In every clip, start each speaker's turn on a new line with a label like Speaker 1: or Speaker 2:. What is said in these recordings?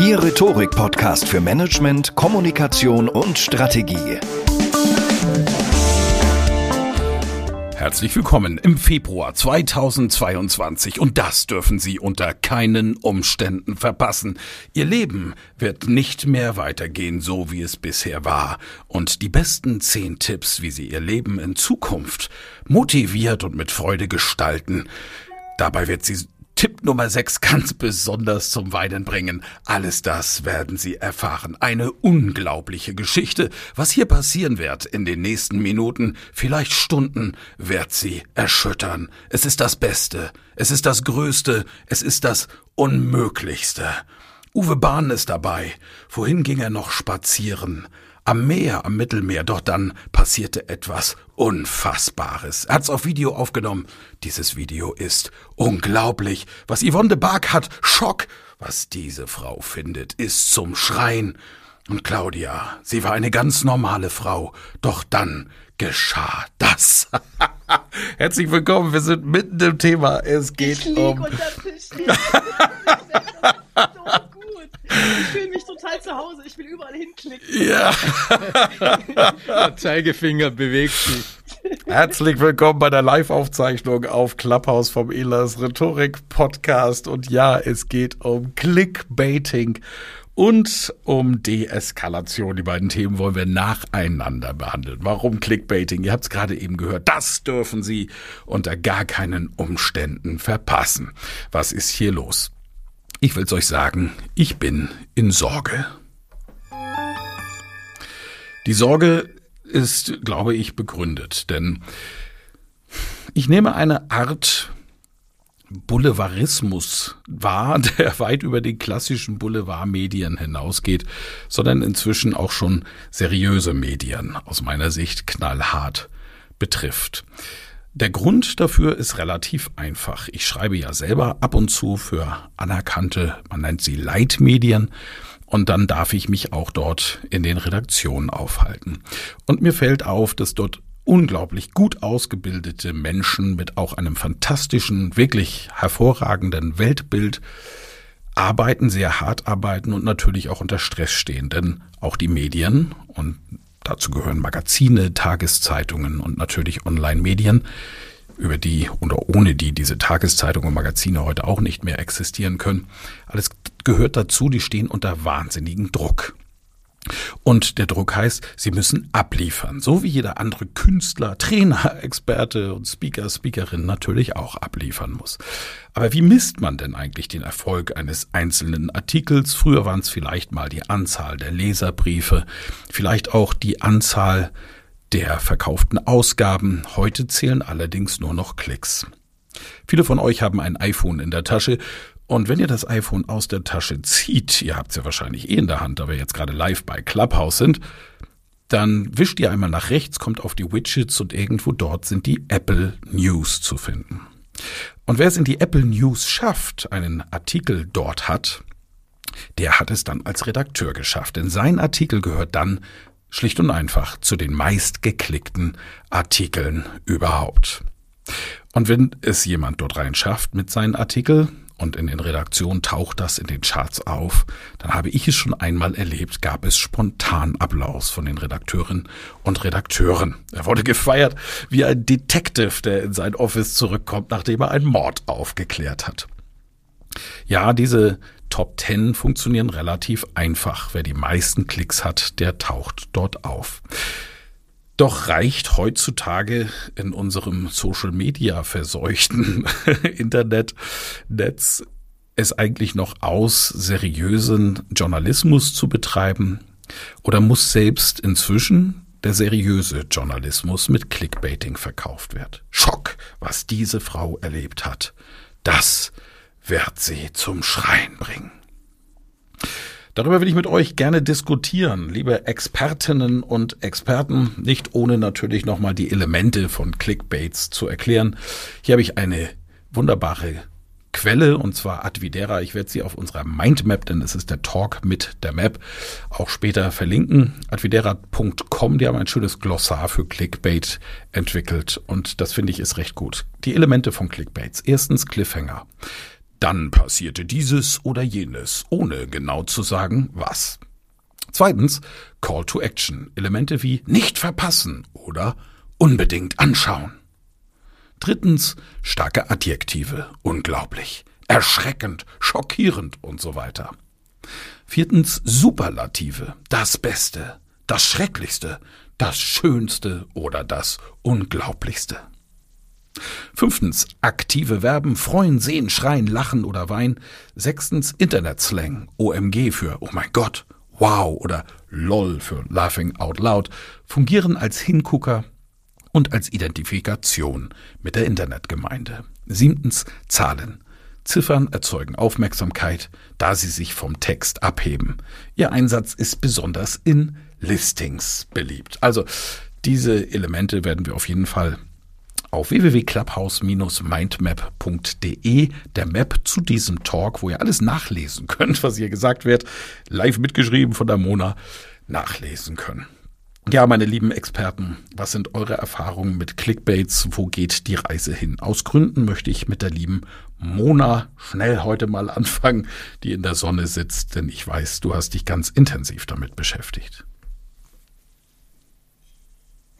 Speaker 1: Ihr Rhetorik-Podcast für Management, Kommunikation und Strategie.
Speaker 2: Herzlich willkommen im Februar 2022 und das dürfen Sie unter keinen Umständen verpassen. Ihr Leben wird nicht mehr weitergehen, so wie es bisher war. Und die besten zehn Tipps, wie Sie Ihr Leben in Zukunft motiviert und mit Freude gestalten, dabei wird Sie Tipp Nummer 6 ganz besonders zum Weinen bringen. Alles das werden Sie erfahren. Eine unglaubliche Geschichte. Was hier passieren wird in den nächsten Minuten, vielleicht Stunden, wird Sie erschüttern. Es ist das Beste. Es ist das Größte. Es ist das Unmöglichste. Uwe Bahn ist dabei. Vorhin ging er noch spazieren am Meer, am Mittelmeer. Doch dann passierte etwas Unfassbares. Er hat's auf Video aufgenommen. Dieses Video ist unglaublich. Was Yvonne de Barg hat, Schock. Was diese Frau findet, ist zum Schreien. Und Claudia, sie war eine ganz normale Frau. Doch dann geschah das. Herzlich willkommen, wir sind mitten im Thema. Es geht
Speaker 3: ich
Speaker 2: um.
Speaker 3: Unter Tisch. Ich fühle mich total zu Hause. Ich will überall hinklicken.
Speaker 2: Ja.
Speaker 4: Der Zeigefinger bewegt sich.
Speaker 2: Herzlich willkommen bei der Live-Aufzeichnung auf Clubhouse vom Elas Rhetorik Podcast. Und ja, es geht um Clickbaiting und um Deeskalation. Die beiden Themen wollen wir nacheinander behandeln. Warum Clickbaiting? Ihr habt es gerade eben gehört. Das dürfen Sie unter gar keinen Umständen verpassen. Was ist hier los? Ich will's euch sagen, ich bin in Sorge. Die Sorge ist, glaube ich, begründet, denn ich nehme eine Art Boulevarismus wahr, der weit über die klassischen Boulevardmedien hinausgeht, sondern inzwischen auch schon seriöse Medien aus meiner Sicht knallhart betrifft. Der Grund dafür ist relativ einfach. Ich schreibe ja selber ab und zu für anerkannte, man nennt sie Leitmedien, und dann darf ich mich auch dort in den Redaktionen aufhalten. Und mir fällt auf, dass dort unglaublich gut ausgebildete Menschen mit auch einem fantastischen, wirklich hervorragenden Weltbild arbeiten, sehr hart arbeiten und natürlich auch unter Stress stehen. Denn auch die Medien, und dazu gehören Magazine, Tageszeitungen und natürlich Online-Medien, über die oder ohne die diese Tageszeitungen und Magazine heute auch nicht mehr existieren können. Alles gehört dazu, die stehen unter wahnsinnigen Druck. Und der Druck heißt, sie müssen abliefern, so wie jeder andere Künstler, Trainer, Experte und Speaker, Speakerin natürlich auch abliefern muss. Aber wie misst man denn eigentlich den Erfolg eines einzelnen Artikels? Früher waren es vielleicht mal die Anzahl der Leserbriefe, vielleicht auch die Anzahl der verkauften Ausgaben. Heute zählen allerdings nur noch Klicks. Viele von euch haben ein iPhone in der Tasche und wenn ihr das iPhone aus der Tasche zieht, ihr habt es ja wahrscheinlich eh in der Hand, da wir jetzt gerade live bei Clubhouse sind, dann wischt ihr einmal nach rechts, kommt auf die Widgets und irgendwo dort sind die Apple News zu finden. Und wer es in die Apple News schafft, einen Artikel dort hat, der hat es dann als Redakteur geschafft, denn sein Artikel gehört dann schlicht und einfach zu den meistgeklickten Artikeln überhaupt. Und wenn es jemand dort rein schafft mit seinen Artikel, und in den Redaktionen taucht das in den Charts auf, dann habe ich es schon einmal erlebt, gab es spontan Applaus von den Redakteurinnen und Redakteuren. Er wurde gefeiert wie ein Detective, der in sein Office zurückkommt, nachdem er einen Mord aufgeklärt hat. Ja, diese Top 10 funktionieren relativ einfach. Wer die meisten Klicks hat, der taucht dort auf. Doch reicht heutzutage in unserem Social Media verseuchten Internetnetz es eigentlich noch aus, seriösen Journalismus zu betreiben? Oder muss selbst inzwischen der seriöse Journalismus mit Clickbaiting verkauft werden? Schock, was diese Frau erlebt hat. Das wird sie zum Schreien bringen. Darüber will ich mit euch gerne diskutieren, liebe Expertinnen und Experten, nicht ohne natürlich nochmal die Elemente von Clickbaits zu erklären. Hier habe ich eine wunderbare Quelle und zwar Advidera. Ich werde sie auf unserer Mindmap, denn es ist der Talk mit der Map, auch später verlinken. Advidera.com, die haben ein schönes Glossar für Clickbait entwickelt und das finde ich ist recht gut. Die Elemente von Clickbaits. Erstens Cliffhanger. Dann passierte dieses oder jenes, ohne genau zu sagen, was. Zweitens, Call to Action. Elemente wie nicht verpassen oder unbedingt anschauen. Drittens, starke Adjektive. Unglaublich, erschreckend, schockierend und so weiter. Viertens, Superlative. Das Beste, das Schrecklichste, das Schönste oder das Unglaublichste. Fünftens, aktive Verben, freuen, sehen, schreien, lachen oder weinen. Sechstens, Internetslang, OMG für Oh mein Gott, Wow oder LOL für Laughing Out Loud, fungieren als Hingucker und als Identifikation mit der Internetgemeinde. Siebtens, Zahlen. Ziffern erzeugen Aufmerksamkeit, da sie sich vom Text abheben. Ihr Einsatz ist besonders in Listings beliebt. Also diese Elemente werden wir auf jeden Fall auf www.clubhouse-mindmap.de, der Map zu diesem Talk, wo ihr alles nachlesen könnt, was hier gesagt wird, live mitgeschrieben von der Mona, nachlesen können. Ja, meine lieben Experten, was sind eure Erfahrungen mit Clickbaits? Wo geht die Reise hin? Aus Gründen möchte ich mit der lieben Mona schnell heute mal anfangen, die in der Sonne sitzt, denn ich weiß, du hast dich ganz intensiv damit beschäftigt.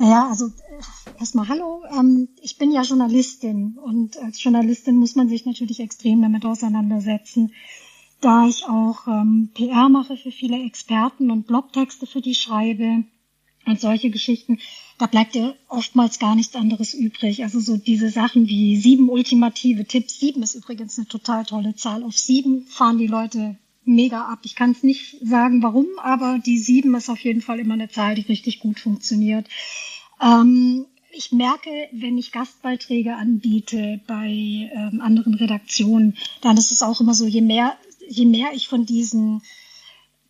Speaker 5: Ja, also äh, erstmal hallo. Ähm, ich bin ja Journalistin und als Journalistin muss man sich natürlich extrem damit auseinandersetzen. Da ich auch ähm, PR mache für viele Experten und Blogtexte für die schreibe und solche Geschichten, da bleibt ja oftmals gar nichts anderes übrig. Also so diese Sachen wie sieben ultimative Tipps. Sieben ist übrigens eine total tolle Zahl. Auf sieben fahren die Leute mega ab. Ich kann es nicht sagen, warum, aber die sieben ist auf jeden Fall immer eine Zahl, die richtig gut funktioniert. Ähm, ich merke, wenn ich Gastbeiträge anbiete bei ähm, anderen Redaktionen, dann ist es auch immer so, je mehr, je mehr ich von diesen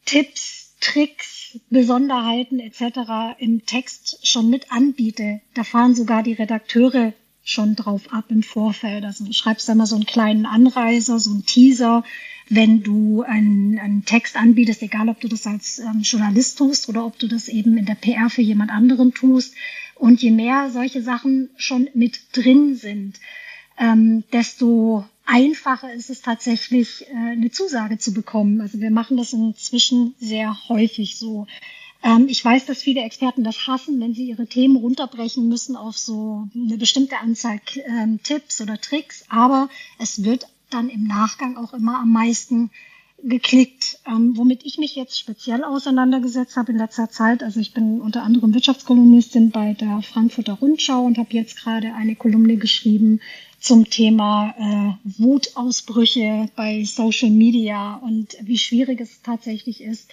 Speaker 5: Tipps, Tricks, Besonderheiten etc. im Text schon mit anbiete, da fahren sogar die Redakteure schon drauf ab im Vorfeld. Also du schreibst da mal so einen kleinen Anreiser, so einen Teaser, wenn du einen, einen Text anbietest, egal ob du das als ähm, Journalist tust oder ob du das eben in der PR für jemand anderen tust. Und je mehr solche Sachen schon mit drin sind, ähm, desto einfacher ist es tatsächlich, äh, eine Zusage zu bekommen. Also wir machen das inzwischen sehr häufig so. Ähm, ich weiß, dass viele Experten das hassen, wenn sie ihre Themen runterbrechen müssen auf so eine bestimmte Anzahl ähm, Tipps oder Tricks, aber es wird dann im Nachgang auch immer am meisten geklickt. Ähm, womit ich mich jetzt speziell auseinandergesetzt habe in letzter Zeit, also ich bin unter anderem Wirtschaftskolumnistin bei der Frankfurter Rundschau und habe jetzt gerade eine Kolumne geschrieben zum Thema äh, Wutausbrüche bei Social Media und wie schwierig es tatsächlich ist,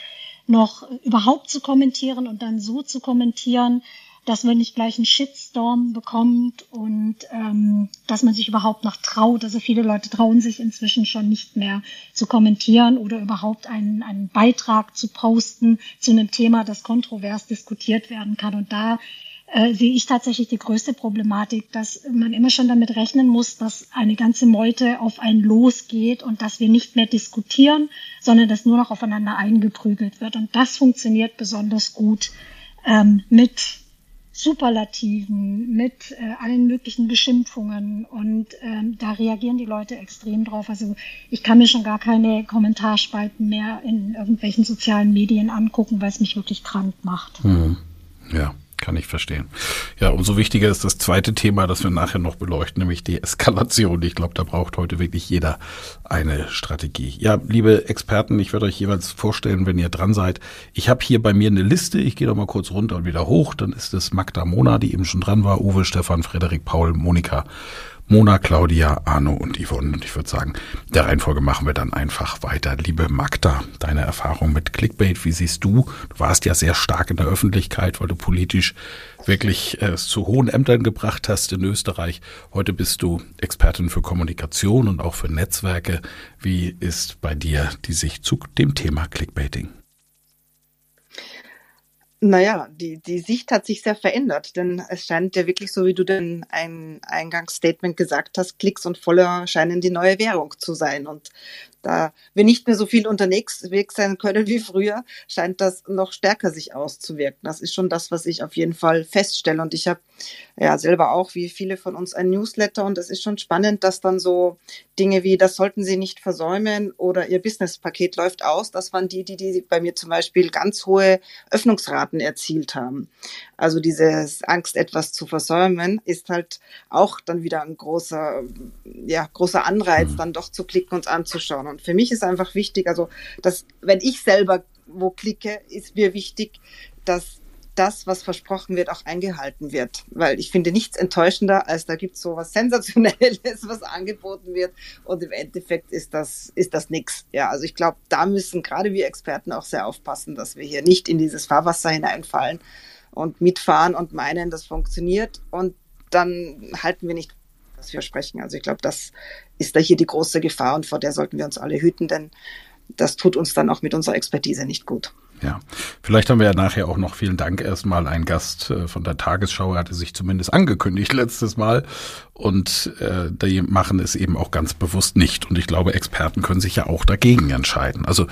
Speaker 5: noch überhaupt zu kommentieren und dann so zu kommentieren, dass man nicht gleich einen Shitstorm bekommt und ähm, dass man sich überhaupt noch traut. Also viele Leute trauen sich inzwischen schon nicht mehr zu kommentieren oder überhaupt einen, einen Beitrag zu posten zu einem Thema, das kontrovers diskutiert werden kann. Und da äh, sehe ich tatsächlich die größte Problematik, dass man immer schon damit rechnen muss, dass eine ganze Meute auf einen losgeht und dass wir nicht mehr diskutieren, sondern dass nur noch aufeinander eingeprügelt wird. Und das funktioniert besonders gut ähm, mit Superlativen, mit äh, allen möglichen Beschimpfungen und ähm, da reagieren die Leute extrem drauf. Also ich kann mir schon gar keine Kommentarspalten mehr in irgendwelchen sozialen Medien angucken, weil es mich wirklich krank macht.
Speaker 2: Mhm. Ja. Kann ich verstehen. Ja, umso wichtiger ist das zweite Thema, das wir nachher noch beleuchten, nämlich die Eskalation. Ich glaube, da braucht heute wirklich jeder eine Strategie. Ja, liebe Experten, ich werde euch jeweils vorstellen, wenn ihr dran seid. Ich habe hier bei mir eine Liste. Ich gehe doch mal kurz runter und wieder hoch. Dann ist es Magda Mona, die eben schon dran war, Uwe, Stefan, Frederik, Paul, Monika, Mona, Claudia, Arno und Yvonne. Und ich würde sagen, der Reihenfolge machen wir dann einfach weiter. Liebe Magda, deine Erfahrung mit Clickbait, wie siehst du? Du warst ja sehr stark in der Öffentlichkeit, weil du politisch wirklich äh, zu hohen Ämtern gebracht hast in Österreich. Heute bist du Expertin für Kommunikation und auch für Netzwerke. Wie ist bei dir die Sicht zu dem Thema Clickbaiting?
Speaker 3: Naja, die, die Sicht hat sich sehr verändert, denn es scheint ja wirklich so, wie du denn ein Eingangsstatement gesagt hast, Klicks und Follower scheinen die neue Währung zu sein. Und da wir nicht mehr so viel unterwegs sein können wie früher, scheint das noch stärker sich auszuwirken. Das ist schon das, was ich auf jeden Fall feststelle. Und ich habe ja selber auch, wie viele von uns, ein Newsletter. Und es ist schon spannend, dass dann so Dinge wie, das sollten Sie nicht versäumen oder Ihr Businesspaket läuft aus. Das waren die, die, die bei mir zum Beispiel ganz hohe Öffnungsraten erzielt haben. Also dieses Angst, etwas zu versäumen, ist halt auch dann wieder ein großer, ja, großer Anreiz, mhm. dann doch zu klicken und anzuschauen. Und für mich ist einfach wichtig, also, dass, wenn ich selber wo klicke, ist mir wichtig, dass das, was versprochen wird, auch eingehalten wird. Weil ich finde nichts enttäuschender, als da gibt es so was Sensationelles, was angeboten wird und im Endeffekt ist das, ist das nix. Ja, also ich glaube, da müssen gerade wir Experten auch sehr aufpassen, dass wir hier nicht in dieses Fahrwasser hineinfallen und mitfahren und meinen, das funktioniert und dann halten wir nicht, was wir sprechen. Also ich glaube, das ist da hier die große Gefahr und vor der sollten wir uns alle hüten, denn das tut uns dann auch mit unserer Expertise nicht gut.
Speaker 2: Ja, vielleicht haben wir ja nachher auch noch vielen Dank erstmal ein Gast äh, von der Tagesschau, hatte sich zumindest angekündigt letztes Mal und äh, die machen es eben auch ganz bewusst nicht und ich glaube, Experten können sich ja auch dagegen entscheiden. Also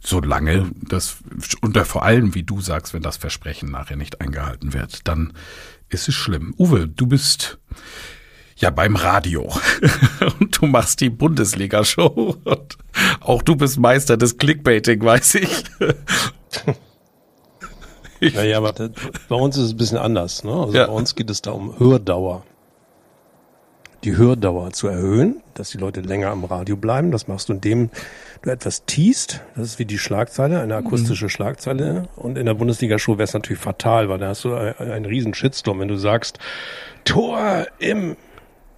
Speaker 2: solange das, und vor allem, wie du sagst, wenn das Versprechen nachher nicht eingehalten wird, dann ist es schlimm. Uwe, du bist ja beim Radio und du machst die Bundesliga-Show und auch du bist Meister des Clickbaiting, weiß ich.
Speaker 6: naja, aber das, bei uns ist es ein bisschen anders. Ne? Also ja. bei uns geht es da um Hördauer die Hördauer zu erhöhen, dass die Leute länger am Radio bleiben. Das machst du, indem du etwas teast. Das ist wie die Schlagzeile, eine akustische mhm. Schlagzeile. Und in der Bundesliga-Show wäre es natürlich fatal, weil da hast du einen riesen Shitstorm, wenn du sagst, Tor im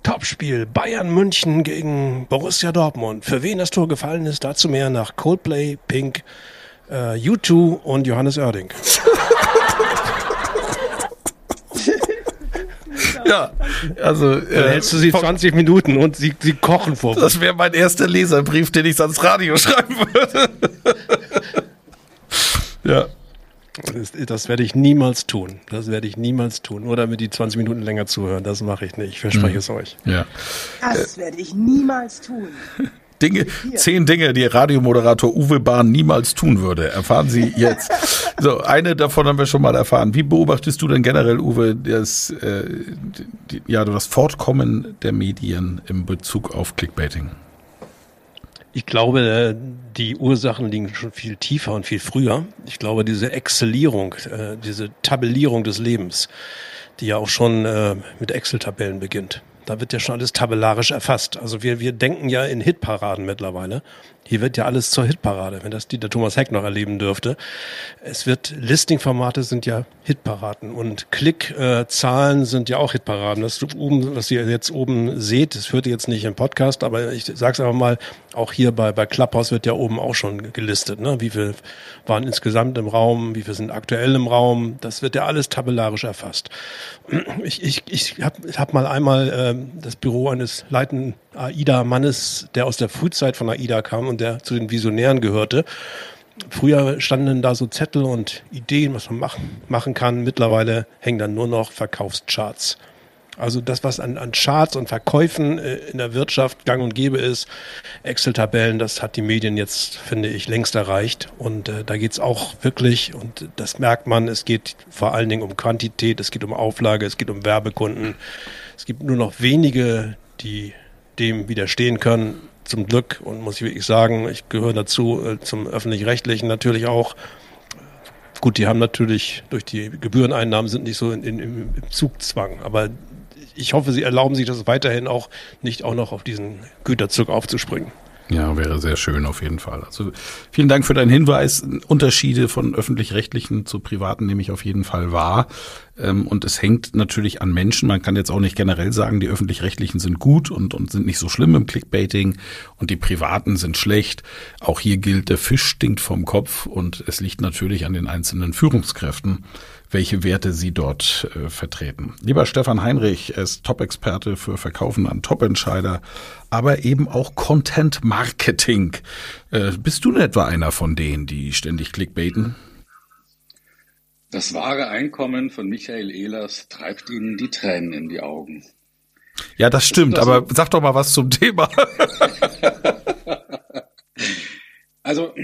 Speaker 6: Topspiel Bayern München gegen Borussia Dortmund. Für wen das Tor gefallen ist, dazu mehr nach Coldplay, Pink, äh, U2 und Johannes Oerding.
Speaker 2: Ja, also.
Speaker 6: Dann äh, hältst du sie 20 Minuten und sie, sie kochen vor.
Speaker 2: Das wäre mein erster Leserbrief, den ich ans Radio schreiben würde.
Speaker 6: ja. Das, das, werde ich niemals tun. Das werde ich niemals tun. Nur damit die 20 Minuten länger zuhören. Das mache ich nicht. Ich verspreche mhm. es euch.
Speaker 2: Ja.
Speaker 3: Das werde ich niemals tun.
Speaker 2: Dinge, zehn Dinge, die Radiomoderator Uwe Bahn niemals tun würde. Erfahren Sie jetzt. So, eine davon haben wir schon mal erfahren. Wie beobachtest du denn generell, Uwe, das, äh, die, ja, das Fortkommen der Medien im Bezug auf Clickbaiting?
Speaker 6: Ich glaube, die Ursachen liegen schon viel tiefer und viel früher. Ich glaube, diese Exzellierung, äh, diese Tabellierung des Lebens, die ja auch schon äh, mit Excel-Tabellen beginnt. Da wird ja schon alles tabellarisch erfasst. Also wir, wir denken ja in Hitparaden mittlerweile. Hier wird ja alles zur Hitparade, wenn das der Thomas Heck noch erleben dürfte. Es wird, Listing-Formate sind ja Hitparaden und Klickzahlen äh, sind ja auch Hitparaden. Das oben, was ihr jetzt oben seht, das hört ihr jetzt nicht im Podcast, aber ich sag's einfach mal, auch hier bei, bei Clubhouse wird ja oben auch schon gelistet, ne? Wie viel waren insgesamt im Raum, wie viel sind aktuell im Raum. Das wird ja alles tabellarisch erfasst. Ich, ich, ich habe hab mal einmal äh, das Büro eines leitenden AIDA-Mannes, der aus der Frühzeit von AIDA kam und der zu den Visionären gehörte. Früher standen da so Zettel und Ideen, was man machen, machen kann. Mittlerweile hängen dann nur noch Verkaufscharts. Also das, was an, an Charts und Verkäufen äh, in der Wirtschaft gang und gäbe ist, Excel-Tabellen, das hat die Medien jetzt, finde ich, längst erreicht. Und äh, da geht's auch wirklich, und das merkt man, es geht vor allen Dingen um Quantität, es geht um Auflage, es geht um Werbekunden. Es gibt nur noch wenige, die dem widerstehen können. Zum Glück, und muss ich wirklich sagen, ich gehöre dazu, äh, zum öffentlich-rechtlichen natürlich auch. Gut, die haben natürlich durch die Gebühreneinnahmen sind nicht so in, in, im Zugzwang, aber ich hoffe, Sie erlauben sich das weiterhin auch nicht auch noch auf diesen Güterzug aufzuspringen.
Speaker 2: Ja, wäre sehr schön auf jeden Fall. Also vielen Dank für deinen Hinweis. Unterschiede von öffentlich-rechtlichen zu privaten nehme ich auf jeden Fall wahr. Ähm, und es hängt natürlich an Menschen. Man kann jetzt auch nicht generell sagen, die öffentlich-rechtlichen sind gut und, und sind nicht so schlimm im Clickbaiting und die privaten sind schlecht. Auch hier gilt, der Fisch stinkt vom Kopf und es liegt natürlich an den einzelnen Führungskräften, welche Werte sie dort äh, vertreten. Lieber Stefan Heinrich, ist Top-Experte für Verkaufen an Top-Entscheider, aber eben auch Content Marketing. Äh, bist du etwa einer von denen, die ständig clickbaiten?
Speaker 7: Das wahre Einkommen von Michael Ehlers treibt Ihnen die Tränen in die Augen.
Speaker 2: Ja, das stimmt, das aber sag doch mal was zum Thema.
Speaker 7: also,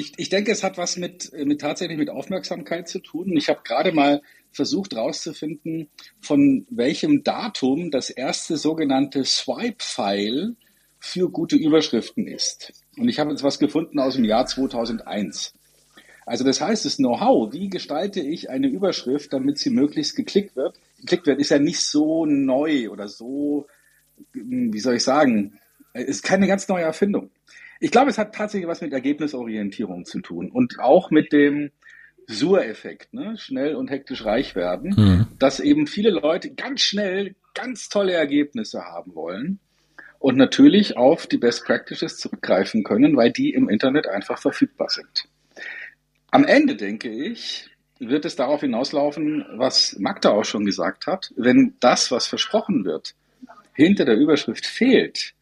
Speaker 7: ich, ich denke, es hat was mit, mit tatsächlich mit Aufmerksamkeit zu tun. Ich habe gerade mal versucht herauszufinden, von welchem Datum das erste sogenannte Swipe-File für gute Überschriften ist. Und ich habe jetzt was gefunden aus dem Jahr 2001. Also das heißt, das Know-how, wie gestalte ich eine Überschrift, damit sie möglichst geklickt wird, geklickt wird, ist ja nicht so neu oder so, wie soll ich sagen, ist keine ganz neue Erfindung. Ich glaube, es hat tatsächlich was mit Ergebnisorientierung zu tun und auch mit dem Sur-Effekt, ne? schnell und hektisch reich werden, mhm. dass eben viele Leute ganz schnell ganz tolle Ergebnisse haben wollen und natürlich auf die Best Practices zurückgreifen können, weil die im Internet einfach verfügbar sind. Am Ende, denke ich, wird es darauf hinauslaufen, was Magda auch schon gesagt hat. Wenn das, was versprochen wird, hinter der Überschrift fehlt,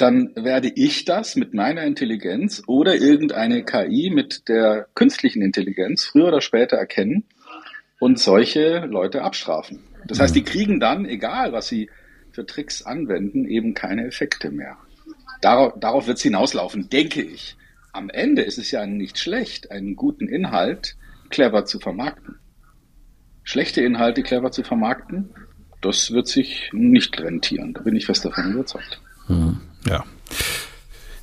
Speaker 7: dann werde ich das mit meiner Intelligenz oder irgendeine KI mit der künstlichen Intelligenz früher oder später erkennen und solche Leute abstrafen. Das heißt, die mhm. kriegen dann, egal was sie für Tricks anwenden, eben keine Effekte mehr. Darauf, darauf wird es hinauslaufen, denke ich am Ende ist es ja nicht schlecht, einen guten Inhalt clever zu vermarkten. Schlechte Inhalte clever zu vermarkten, das wird sich nicht rentieren. Da bin ich fest davon überzeugt.
Speaker 2: Hm, ja.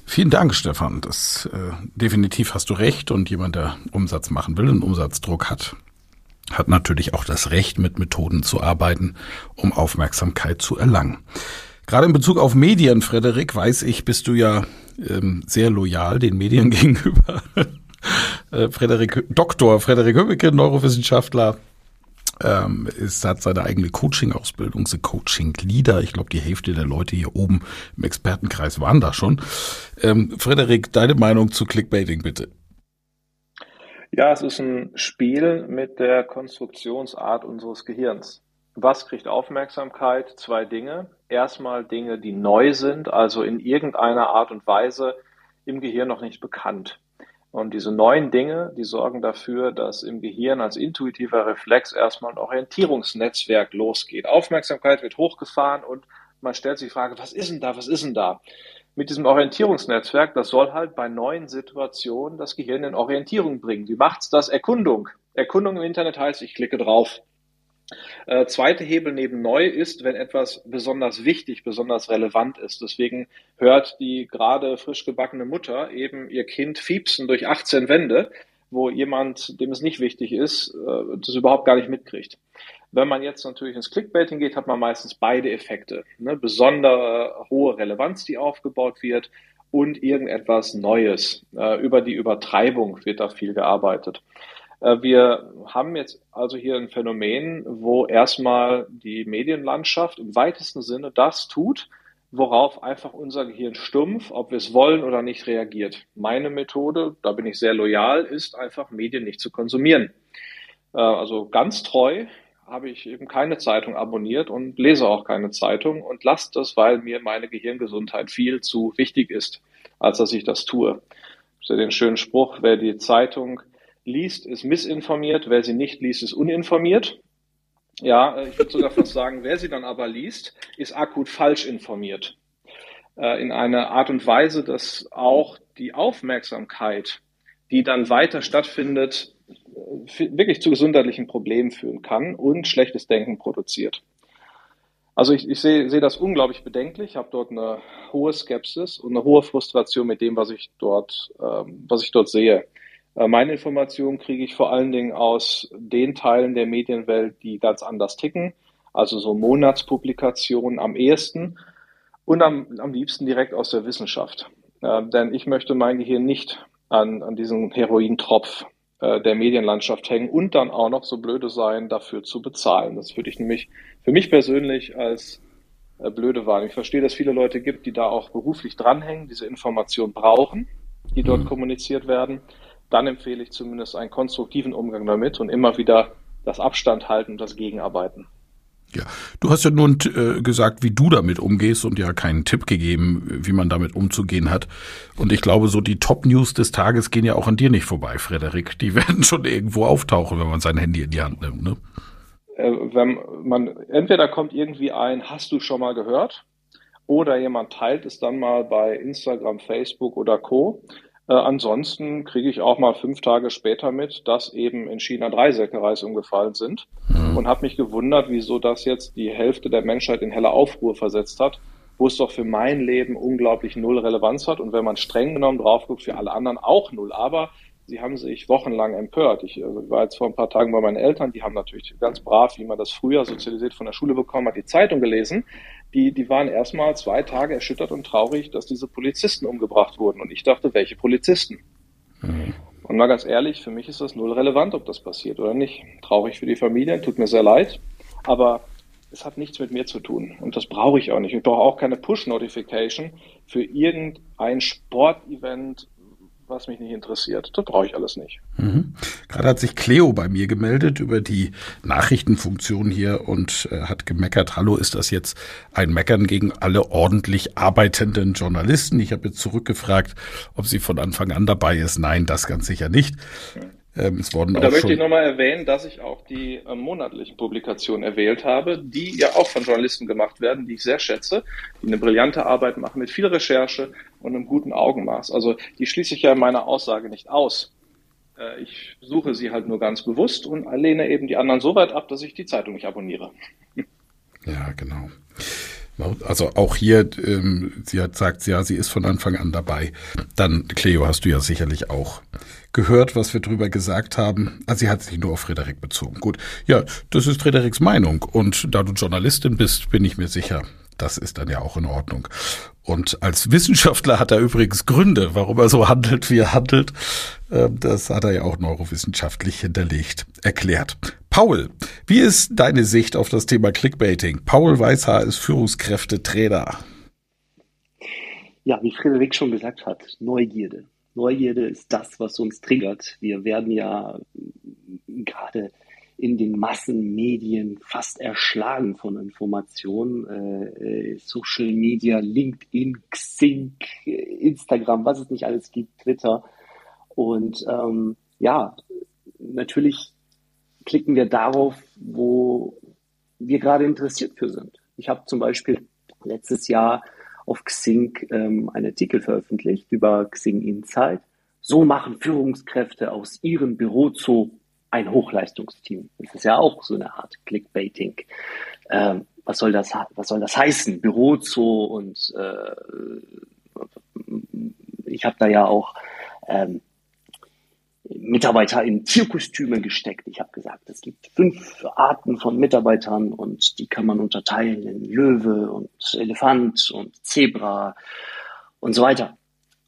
Speaker 2: Vielen Dank, Stefan. Das äh, definitiv hast du recht. Und jemand, der Umsatz machen will und Umsatzdruck hat, hat natürlich auch das Recht, mit Methoden zu arbeiten, um Aufmerksamkeit zu erlangen. Gerade in Bezug auf Medien, Frederik, weiß ich, bist du ja ähm, sehr loyal den Medien gegenüber. äh, Frederik, Doktor Frederik Höbeke, Neurowissenschaftler, ähm, ist, hat seine eigene Coaching-Ausbildung, The Coaching Leader. Ich glaube, die Hälfte der Leute hier oben im Expertenkreis waren da schon. Ähm, Frederik, deine Meinung zu Clickbaiting bitte.
Speaker 8: Ja, es ist ein Spiel mit der Konstruktionsart unseres Gehirns. Was kriegt Aufmerksamkeit? Zwei Dinge. Erstmal Dinge, die neu sind, also in irgendeiner Art und Weise im Gehirn noch nicht bekannt. Und diese neuen Dinge, die sorgen dafür, dass im Gehirn als intuitiver Reflex erstmal ein Orientierungsnetzwerk losgeht. Aufmerksamkeit wird hochgefahren und man stellt sich die Frage, was ist denn da, was ist denn da? Mit diesem Orientierungsnetzwerk, das soll halt bei neuen Situationen das Gehirn in Orientierung bringen. Wie macht's das? Erkundung. Erkundung im Internet heißt, ich klicke drauf. Äh, zweite Hebel neben neu ist, wenn etwas besonders wichtig, besonders relevant ist. Deswegen hört die gerade frisch gebackene Mutter eben ihr Kind fiepsen durch 18 Wände, wo jemand, dem es nicht wichtig ist, äh, das überhaupt gar nicht mitkriegt. Wenn man jetzt natürlich ins Clickbaiting geht, hat man meistens beide Effekte. Ne? Besondere hohe Relevanz, die aufgebaut wird und irgendetwas Neues. Äh, über die Übertreibung wird da viel gearbeitet. Äh, wir haben jetzt also hier ein Phänomen, wo erstmal die Medienlandschaft im weitesten Sinne das tut, worauf einfach unser Gehirn stumpf, ob wir es wollen oder nicht, reagiert. Meine Methode, da bin ich sehr loyal, ist einfach Medien nicht zu konsumieren. Äh, also ganz treu habe ich eben keine Zeitung abonniert und lese auch keine Zeitung und lasse das, weil mir meine Gehirngesundheit viel zu wichtig ist, als dass ich das tue. Ich sehe den schönen Spruch, wer die Zeitung liest, ist missinformiert, wer sie nicht liest, ist uninformiert. Ja, äh, ich würde sogar fast sagen, wer sie dann aber liest, ist akut falsch informiert. Äh, in einer Art und Weise, dass auch die Aufmerksamkeit, die dann weiter stattfindet, äh, wirklich zu gesundheitlichen Problemen führen kann und schlechtes Denken produziert. Also ich, ich sehe, sehe das unglaublich bedenklich, habe dort eine hohe Skepsis und eine hohe Frustration mit dem, was ich dort, ähm, was ich dort sehe. Äh, meine Informationen kriege ich vor allen Dingen aus den Teilen der Medienwelt, die ganz anders ticken, also so Monatspublikationen am ehesten und am, am liebsten direkt aus der Wissenschaft. Äh, denn ich möchte mein Gehirn nicht an, an diesen Herointropf äh, der Medienlandschaft hängen und dann auch noch so blöde sein, dafür zu bezahlen. Das würde ich nämlich für mich persönlich als äh, blöde wahrnehmen. Ich verstehe, dass es viele Leute gibt, die da auch beruflich dranhängen, diese Information brauchen, die dort mhm. kommuniziert werden. Dann empfehle ich zumindest einen konstruktiven Umgang damit und immer wieder das Abstand halten und das Gegenarbeiten.
Speaker 2: Ja, du hast ja nun äh, gesagt, wie du damit umgehst und ja keinen Tipp gegeben, wie man damit umzugehen hat. Und ich glaube, so die Top-News des Tages gehen ja auch an dir nicht vorbei, Frederik. Die werden schon irgendwo auftauchen, wenn man sein Handy in die Hand nimmt. Ne?
Speaker 8: Äh, wenn man entweder kommt irgendwie ein, hast du schon mal gehört, oder jemand teilt es dann mal bei Instagram, Facebook oder Co. Äh, ansonsten kriege ich auch mal fünf Tage später mit, dass eben in China drei Säckereis umgefallen sind mhm. und habe mich gewundert, wieso das jetzt die Hälfte der Menschheit in helle Aufruhr versetzt hat, wo es doch für mein Leben unglaublich null Relevanz hat und wenn man streng genommen drauf guckt, für alle anderen auch null. Aber sie haben sich wochenlang empört. Ich also war jetzt vor ein paar Tagen bei meinen Eltern, die haben natürlich ganz brav, wie man das früher sozialisiert von der Schule bekommen hat, die Zeitung gelesen die, die waren erstmal zwei Tage erschüttert und traurig, dass diese Polizisten umgebracht wurden. Und ich dachte, welche Polizisten? Mhm. Und mal ganz ehrlich, für mich ist das null relevant, ob das passiert oder nicht. Traurig für die Familien, tut mir sehr leid, aber es hat nichts mit mir zu tun. Und das brauche ich auch nicht. Ich brauche auch keine Push-Notification für irgendein Sportevent, was mich nicht interessiert. Das brauche ich alles nicht.
Speaker 2: Mhm. Gerade hat sich Cleo bei mir gemeldet über die Nachrichtenfunktion hier und äh, hat gemeckert, hallo, ist das jetzt ein Meckern gegen alle ordentlich arbeitenden Journalisten? Ich habe jetzt zurückgefragt, ob sie von Anfang an dabei ist. Nein, das ganz sicher nicht.
Speaker 8: Ähm, es wurden da möchte ich nochmal erwähnen, dass ich auch die äh, monatlichen Publikationen erwählt habe, die ja auch von Journalisten gemacht werden, die ich sehr schätze, die eine brillante Arbeit machen mit viel Recherche und einem guten Augenmaß. Also die schließe ich ja in meiner Aussage nicht aus. Äh, ich suche sie halt nur ganz bewusst und lehne eben die anderen so weit ab, dass ich die Zeitung nicht abonniere.
Speaker 2: Ja, genau. Also auch hier, ähm, sie hat sagt, ja, sie ist von Anfang an dabei. Dann, Cleo, hast du ja sicherlich auch gehört, was wir drüber gesagt haben. Also sie hat sich nur auf Frederik bezogen. Gut, ja, das ist Frederiks Meinung. Und da du Journalistin bist, bin ich mir sicher, das ist dann ja auch in Ordnung. Und als Wissenschaftler hat er übrigens Gründe, warum er so handelt, wie er handelt. Ähm, das hat er ja auch neurowissenschaftlich hinterlegt, erklärt. Paul, wie ist deine Sicht auf das Thema Clickbaiting? Paul Weißhaar ist Führungskräftetrainer.
Speaker 9: Ja, wie Frederik schon gesagt hat, Neugierde. Neugierde ist das, was uns triggert. Wir werden ja gerade in den Massenmedien fast erschlagen von Informationen. Äh, Social Media, LinkedIn, Xing, Instagram, was es nicht alles gibt, Twitter. Und ähm, ja, natürlich klicken wir darauf, wo wir gerade interessiert für sind. Ich habe zum Beispiel letztes Jahr auf Xing ähm, einen Artikel veröffentlicht über Xing Insight. So machen Führungskräfte aus ihrem Bürozoo ein Hochleistungsteam. Das ist ja auch so eine Art Clickbaiting. Ähm, was soll das, was soll das heißen? Bürozoo und äh, ich habe da ja auch ähm, Mitarbeiter in Tierkostüme gesteckt. Ich habe gesagt, es gibt fünf Arten von Mitarbeitern und die kann man unterteilen in Löwe und Elefant und Zebra und so weiter.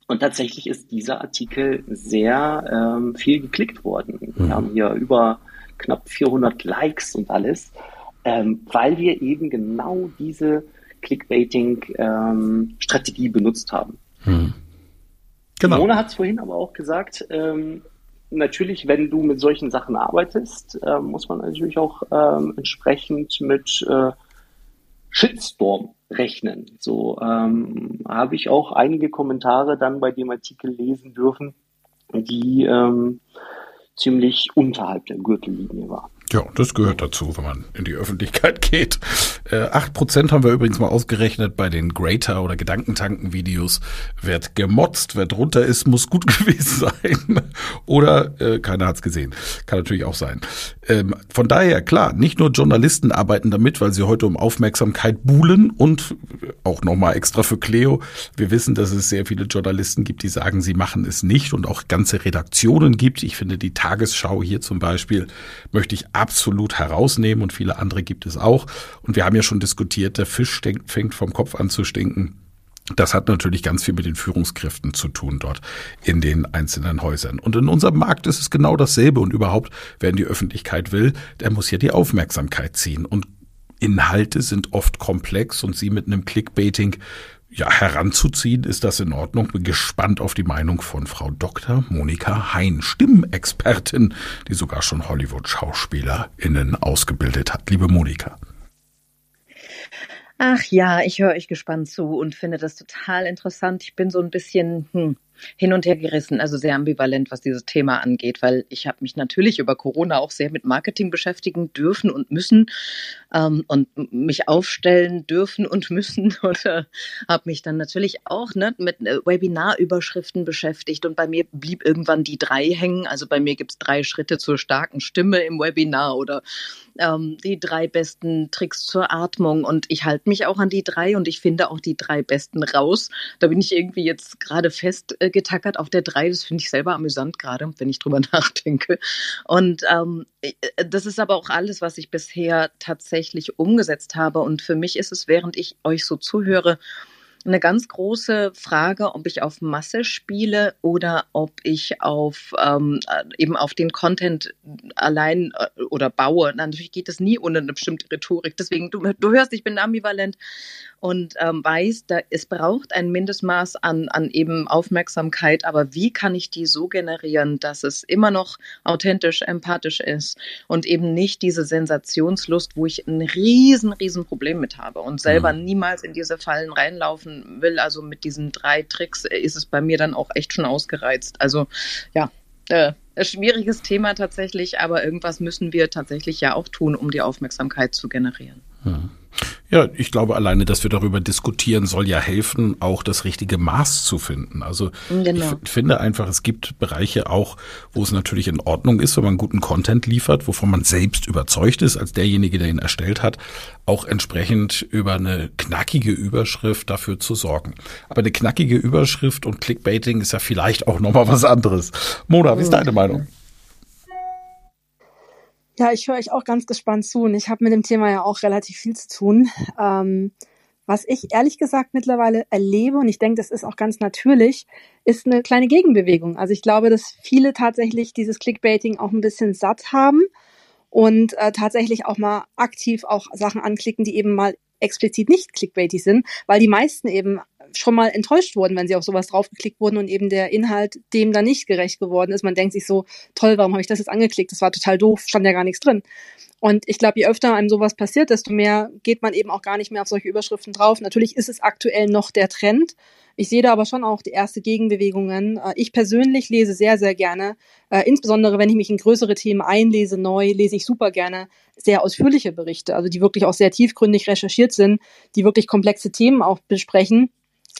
Speaker 9: Und tatsächlich ist dieser Artikel sehr ähm, viel geklickt worden. Wir mhm. haben hier über knapp 400 Likes und alles, ähm, weil wir eben genau diese Clickbaiting-Strategie ähm, benutzt haben. Mhm. Genau. Mona hat es vorhin aber auch gesagt, ähm, natürlich, wenn du mit solchen Sachen arbeitest, äh, muss man natürlich auch ähm, entsprechend mit äh, Shitstorm rechnen. So ähm, habe ich auch einige Kommentare dann bei dem Artikel lesen dürfen, die ähm, ziemlich unterhalb der Gürtellinie waren.
Speaker 2: Ja, das gehört dazu, wenn man in die Öffentlichkeit geht. Äh, acht Prozent haben wir übrigens mal ausgerechnet bei den Greater- oder Gedankentanken-Videos. Wer gemotzt, wer drunter ist, muss gut gewesen sein. oder äh, keiner hat's gesehen. Kann natürlich auch sein. Ähm, von daher, klar, nicht nur Journalisten arbeiten damit, weil sie heute um Aufmerksamkeit buhlen und auch nochmal extra für Cleo. Wir wissen, dass es sehr viele Journalisten gibt, die sagen, sie machen es nicht und auch ganze Redaktionen gibt. Ich finde, die Tagesschau hier zum Beispiel möchte ich absolut herausnehmen und viele andere gibt es auch. Und wir haben ja schon diskutiert, der Fisch fängt vom Kopf an zu stinken. Das hat natürlich ganz viel mit den Führungskräften zu tun dort in den einzelnen Häusern. Und in unserem Markt ist es genau dasselbe. Und überhaupt, wer in die Öffentlichkeit will, der muss ja die Aufmerksamkeit ziehen. Und Inhalte sind oft komplex und sie mit einem Clickbaiting ja, heranzuziehen, ist das in Ordnung. Bin gespannt auf die Meinung von Frau Dr. Monika Hein, Stimmexpertin, die sogar schon Hollywood-SchauspielerInnen ausgebildet hat. Liebe Monika.
Speaker 10: Ach ja, ich höre euch gespannt zu und finde das total interessant. Ich bin so ein bisschen, hm, hin und her gerissen, also sehr ambivalent, was dieses Thema angeht, weil ich habe mich natürlich über Corona auch sehr mit Marketing beschäftigen dürfen und müssen ähm, und mich aufstellen dürfen und müssen äh, habe mich dann natürlich auch ne, mit äh, Webinarüberschriften beschäftigt und bei mir blieb irgendwann die drei hängen. Also bei mir gibt es drei Schritte zur starken Stimme im Webinar oder ähm, die drei besten Tricks zur Atmung und ich halte mich auch an die drei und ich finde auch die drei besten raus. Da bin ich irgendwie jetzt gerade fest äh, auf der drei. Das finde ich selber amüsant gerade, wenn ich drüber nachdenke. Und ähm, äh, das ist aber auch alles, was ich bisher tatsächlich umgesetzt habe. Und für mich ist es, während ich euch so zuhöre, eine ganz große Frage, ob ich auf Masse spiele oder ob ich auf ähm, eben auf den Content allein äh, oder baue. Natürlich geht es nie ohne eine bestimmte Rhetorik. Deswegen, du, du hörst, ich bin ambivalent und ähm, weiß, da, es braucht ein Mindestmaß an, an eben Aufmerksamkeit, aber wie kann ich die so generieren, dass es immer noch authentisch, empathisch ist und eben nicht diese Sensationslust, wo ich ein riesen, riesen Problem mit habe und selber mhm. niemals in diese Fallen reinlaufen will. Also mit diesen drei Tricks ist es bei mir dann auch echt schon ausgereizt. Also ja, äh, schwieriges Thema tatsächlich, aber irgendwas müssen wir tatsächlich ja auch tun, um die Aufmerksamkeit zu generieren.
Speaker 2: Mhm. Ja, ich glaube alleine, dass wir darüber diskutieren, soll ja helfen, auch das richtige Maß zu finden. Also genau. ich finde einfach, es gibt Bereiche auch, wo es natürlich in Ordnung ist, wenn man guten Content liefert, wovon man selbst überzeugt ist, als derjenige, der ihn erstellt hat, auch entsprechend über eine knackige Überschrift dafür zu sorgen. Aber eine knackige Überschrift und Clickbaiting ist ja vielleicht auch nochmal was anderes. Mona, wie ist deine Meinung?
Speaker 11: Ja, ich höre euch auch ganz gespannt zu und ich habe mit dem Thema ja auch relativ viel zu tun. Ähm, was ich ehrlich gesagt mittlerweile erlebe, und ich denke, das ist auch ganz natürlich, ist eine kleine Gegenbewegung. Also ich glaube, dass viele tatsächlich dieses Clickbaiting auch ein bisschen satt haben und äh, tatsächlich auch mal aktiv auch Sachen anklicken, die eben mal explizit nicht clickbaitig sind, weil die meisten eben schon mal enttäuscht wurden, wenn sie auf sowas draufgeklickt wurden und eben der Inhalt dem dann nicht gerecht geworden ist. Man denkt sich so, toll, warum habe ich das jetzt angeklickt? Das war total doof, stand ja gar nichts drin. Und ich glaube, je öfter einem sowas passiert, desto mehr geht man eben auch gar nicht mehr auf solche Überschriften drauf. Natürlich ist es aktuell noch der Trend. Ich sehe da aber schon auch die erste Gegenbewegungen. Äh, ich persönlich lese sehr, sehr gerne, äh, insbesondere wenn ich mich in größere Themen einlese, neu, lese ich super gerne sehr ausführliche Berichte, also die wirklich auch sehr tiefgründig recherchiert sind, die wirklich komplexe Themen auch besprechen.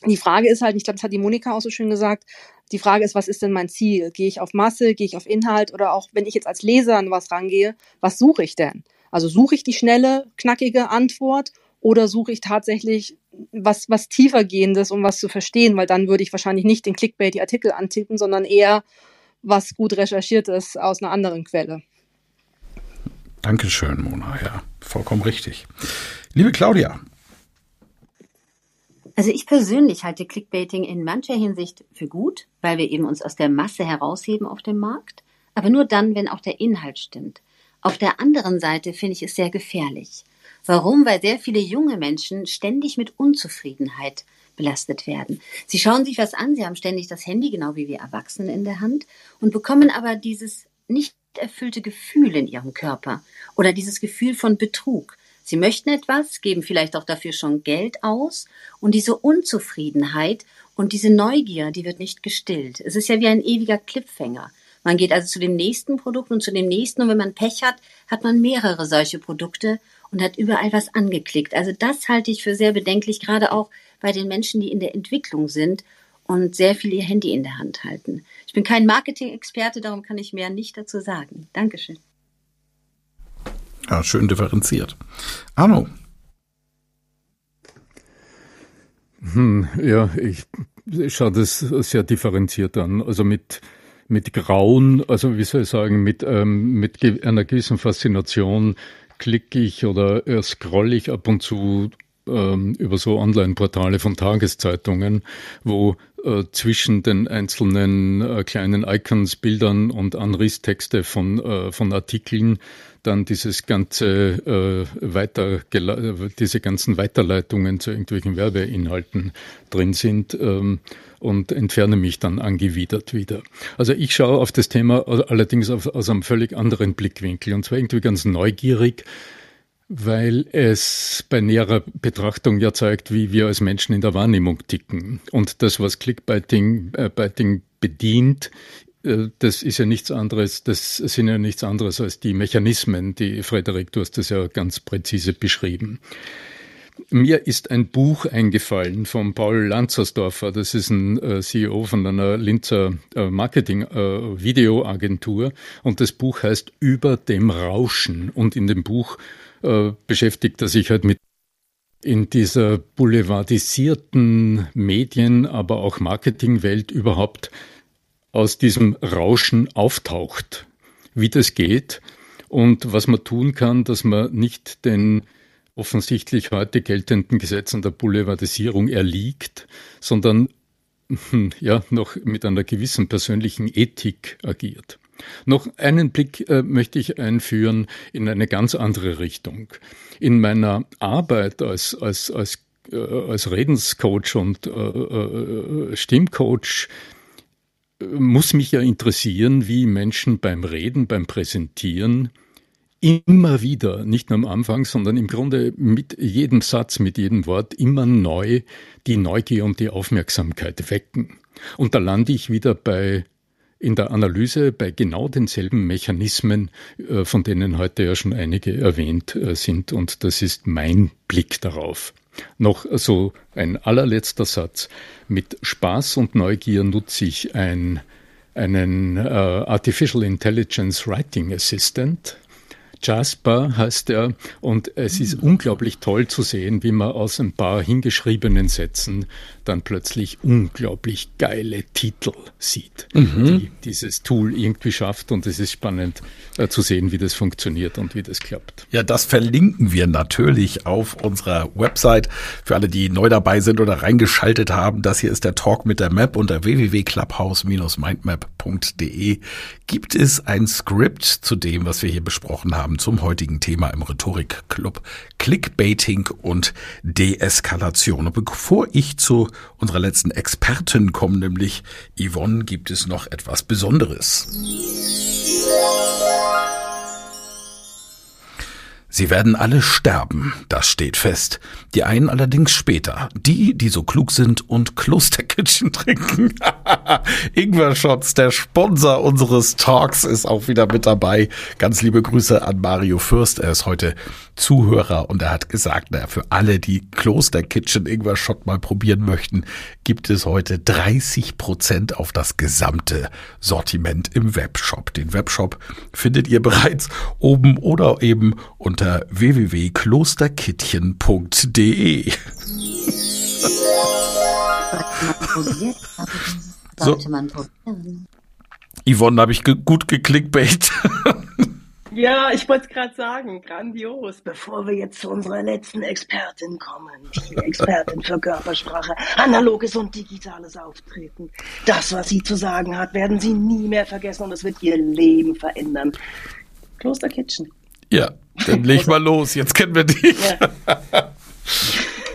Speaker 11: Die Frage ist halt, ich glaube, das hat die Monika auch so schön gesagt, die Frage ist, was ist denn mein Ziel? Gehe ich auf Masse, gehe ich auf Inhalt oder auch wenn ich jetzt als Leser an was rangehe, was suche ich denn? Also suche ich die schnelle, knackige Antwort oder suche ich tatsächlich was, was tiefer gehendes, um was zu verstehen? Weil dann würde ich wahrscheinlich nicht den Clickbait, die Artikel antippen, sondern eher was gut recherchiert ist aus einer anderen Quelle.
Speaker 2: Dankeschön, Mona. Ja, vollkommen richtig. Liebe Claudia,
Speaker 12: also ich persönlich halte Clickbaiting in mancher Hinsicht für gut, weil wir eben uns aus der Masse herausheben auf dem Markt, aber nur dann, wenn auch der Inhalt stimmt. Auf der anderen Seite finde ich es sehr gefährlich. Warum? Weil sehr viele junge Menschen ständig mit Unzufriedenheit belastet werden. Sie schauen sich was an, sie haben ständig das Handy, genau wie wir Erwachsenen in der Hand, und bekommen aber dieses nicht erfüllte Gefühl in ihrem Körper oder dieses Gefühl von Betrug. Sie möchten etwas, geben vielleicht auch dafür schon Geld aus und diese Unzufriedenheit und diese Neugier, die wird nicht gestillt. Es ist ja wie ein ewiger Cliffhanger. Man geht also zu dem nächsten Produkt und zu dem nächsten und wenn man Pech hat, hat man mehrere solche Produkte und hat überall was angeklickt. Also das halte ich für sehr bedenklich, gerade auch bei den Menschen, die in der Entwicklung sind und sehr viel ihr Handy in der Hand halten. Ich bin kein Marketing-Experte, darum kann ich mehr nicht dazu sagen. Dankeschön.
Speaker 2: Ja, schön differenziert. Arno.
Speaker 4: Hm, ja, ich, schaue das sehr differenziert an. Also mit, mit Grauen, also wie soll ich sagen, mit, ähm, mit einer gewissen Faszination klicke ich oder äh, scroll ich ab und zu ähm, über so Online-Portale von Tageszeitungen, wo äh, zwischen den einzelnen äh, kleinen Icons, Bildern und Anrisstexte von, äh, von Artikeln dann dieses ganze äh, weiter diese ganzen Weiterleitungen zu irgendwelchen Werbeinhalten drin sind ähm, und entferne mich dann angewidert wieder. Also ich schaue auf das Thema allerdings aus einem völlig anderen Blickwinkel und zwar irgendwie ganz neugierig, weil es bei näherer Betrachtung ja zeigt, wie wir als Menschen in der Wahrnehmung ticken. Und das, was Clickbaiting äh, Biting bedient, äh, das ist ja nichts anderes, das sind ja nichts anderes als die Mechanismen, die Frederik, du hast das ja ganz präzise beschrieben. Mir ist ein Buch eingefallen von Paul Lanzersdorfer, das ist ein äh, CEO von einer Linzer äh, Marketing-Videoagentur äh, und das Buch heißt Über dem Rauschen und in dem Buch äh, beschäftigt er sich halt mit in dieser boulevardisierten Medien, aber auch Marketingwelt überhaupt aus diesem Rauschen auftaucht, wie das geht und was man tun kann, dass man nicht den offensichtlich heute geltenden Gesetzen der Boulevardisierung erliegt, sondern hm, ja noch mit einer gewissen persönlichen Ethik agiert. Noch einen Blick äh, möchte ich einführen in eine ganz andere Richtung. In meiner Arbeit als, als, als, äh, als Redenscoach und äh, äh Stimmcoach äh, muss mich ja interessieren, wie Menschen beim Reden, beim Präsentieren immer wieder, nicht nur am Anfang, sondern im Grunde mit jedem Satz, mit jedem Wort immer neu die Neugier und die Aufmerksamkeit wecken. Und da lande ich wieder bei in der Analyse bei genau denselben Mechanismen, äh, von denen heute ja schon einige erwähnt äh, sind. Und das ist mein Blick darauf. Noch so ein allerletzter Satz. Mit Spaß und Neugier nutze ich ein, einen äh, Artificial Intelligence Writing Assistant, Jasper heißt er und es ist unglaublich toll zu sehen, wie man aus ein paar hingeschriebenen Sätzen dann plötzlich unglaublich geile Titel sieht, mhm. die dieses Tool irgendwie schafft und es ist spannend äh, zu sehen, wie das funktioniert und wie das klappt.
Speaker 2: Ja, das verlinken wir natürlich auf unserer Website für alle, die neu dabei sind oder reingeschaltet haben. Das hier ist der Talk mit der Map unter www.clubhouse-mindmap.de gibt es ein Skript zu dem, was wir hier besprochen haben, zum heutigen Thema im Rhetorik-Club Clickbaiting und Deeskalation. Und bevor ich zu unserer letzten Expertin komme, nämlich Yvonne, gibt es noch etwas Besonderes. Sie werden alle sterben, das steht fest. Die einen allerdings später. Die, die so klug sind und Klosterkitchen trinken. Ingwer-Shots, der Sponsor unseres Talks, ist auch wieder mit dabei. Ganz liebe Grüße an Mario Fürst. Er ist heute Zuhörer und er hat gesagt, naja, für alle, die Klosterkitchen Ingwer-Shot mal probieren möchten, gibt es heute 30 Prozent auf das gesamte Sortiment im Webshop. Den Webshop findet ihr bereits oben oder eben unter www.klosterkittchen.de. so. Yvonne, habe ich ge gut geklickbait.
Speaker 13: Ja, ich wollte es gerade sagen, grandios. Bevor wir jetzt zu unserer letzten Expertin kommen, die Expertin für Körpersprache, analoges und digitales Auftreten. Das, was sie zu sagen hat, werden sie nie mehr vergessen und es wird ihr Leben verändern. Kloster Kitchen.
Speaker 2: Ja, dann leg mal los, jetzt kennen wir dich.
Speaker 13: Ja.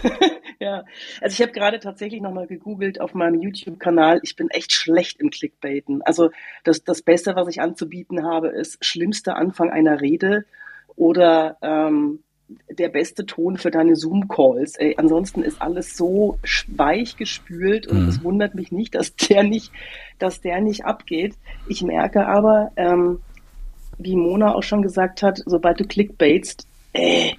Speaker 13: ja, also ich habe gerade tatsächlich nochmal gegoogelt auf meinem YouTube-Kanal. Ich bin echt schlecht im Clickbaiten. Also das, das Beste, was ich anzubieten habe, ist schlimmster Anfang einer Rede oder ähm, der beste Ton für deine Zoom-Calls. Ansonsten ist alles so weich gespült und es mhm. wundert mich nicht, dass der nicht, dass der nicht abgeht. Ich merke aber, ähm, wie Mona auch schon gesagt hat, sobald du clickbaitst, äh,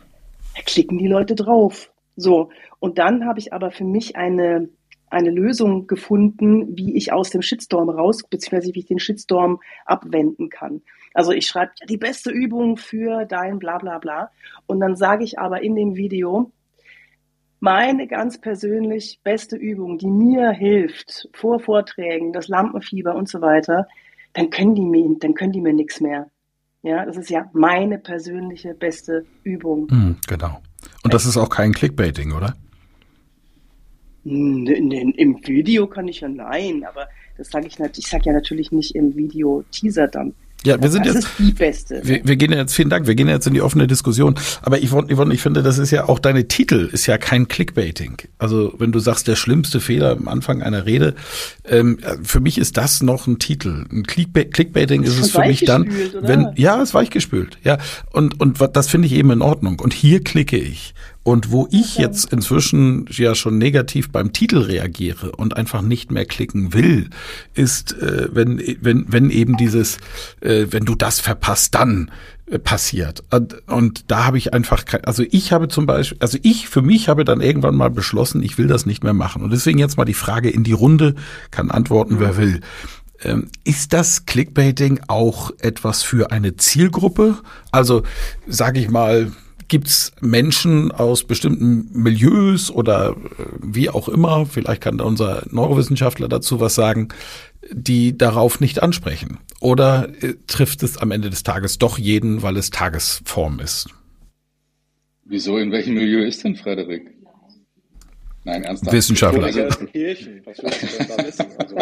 Speaker 13: klicken die Leute drauf. So. Und dann habe ich aber für mich eine, eine Lösung gefunden, wie ich aus dem Shitstorm raus, beziehungsweise wie ich den Shitstorm abwenden kann. Also ich schreibe die beste Übung für dein bla bla bla. Und dann sage ich aber in dem Video, meine ganz persönlich beste Übung, die mir hilft vor Vorträgen, das Lampenfieber und so weiter, dann können die mir, dann können die mir nichts mehr. Ja, das ist ja meine persönliche beste Übung.
Speaker 2: Hm, genau. Und das ist auch kein Clickbaiting, oder?
Speaker 13: Im Video kann ich ja nein, aber das sage ich nicht. Ich sage ja natürlich nicht im Video Teaser dann.
Speaker 2: Ja, wir sind
Speaker 13: das
Speaker 2: jetzt,
Speaker 13: ist die beste.
Speaker 2: Wir, wir gehen jetzt, vielen Dank, wir gehen jetzt in die offene Diskussion. Aber Yvonne, Yvonne, ich finde, das ist ja auch deine Titel, ist ja kein Clickbaiting. Also wenn du sagst, der schlimmste Fehler am Anfang einer Rede, ähm, für mich ist das noch ein Titel. Ein Clickbait, Clickbaiting ist es für mich dann, oder? wenn, ja, es weichgespült, ja. Und, und das finde ich eben in Ordnung. Und hier klicke ich. Und wo ich jetzt inzwischen ja schon negativ beim Titel reagiere und einfach nicht mehr klicken will, ist, äh, wenn, wenn, wenn eben dieses, äh, wenn du das verpasst, dann äh, passiert. Und, und da habe ich einfach, kein, also ich habe zum Beispiel, also ich für mich habe dann irgendwann mal beschlossen, ich will das nicht mehr machen. Und deswegen jetzt mal die Frage in die Runde, kann antworten, wer will. Ähm, ist das Clickbaiting auch etwas für eine Zielgruppe? Also sage ich mal, Gibt es Menschen aus bestimmten Milieus oder äh, wie auch immer, vielleicht kann da unser Neurowissenschaftler dazu was sagen, die darauf nicht ansprechen? Oder äh, trifft es am Ende des Tages doch jeden, weil es Tagesform ist?
Speaker 7: Wieso? In welchem Milieu ist denn Frederik?
Speaker 2: Nein, ernsthaft. Wissenschaftler.
Speaker 7: Also, Kirchen. Was willst du denn da wissen? Also.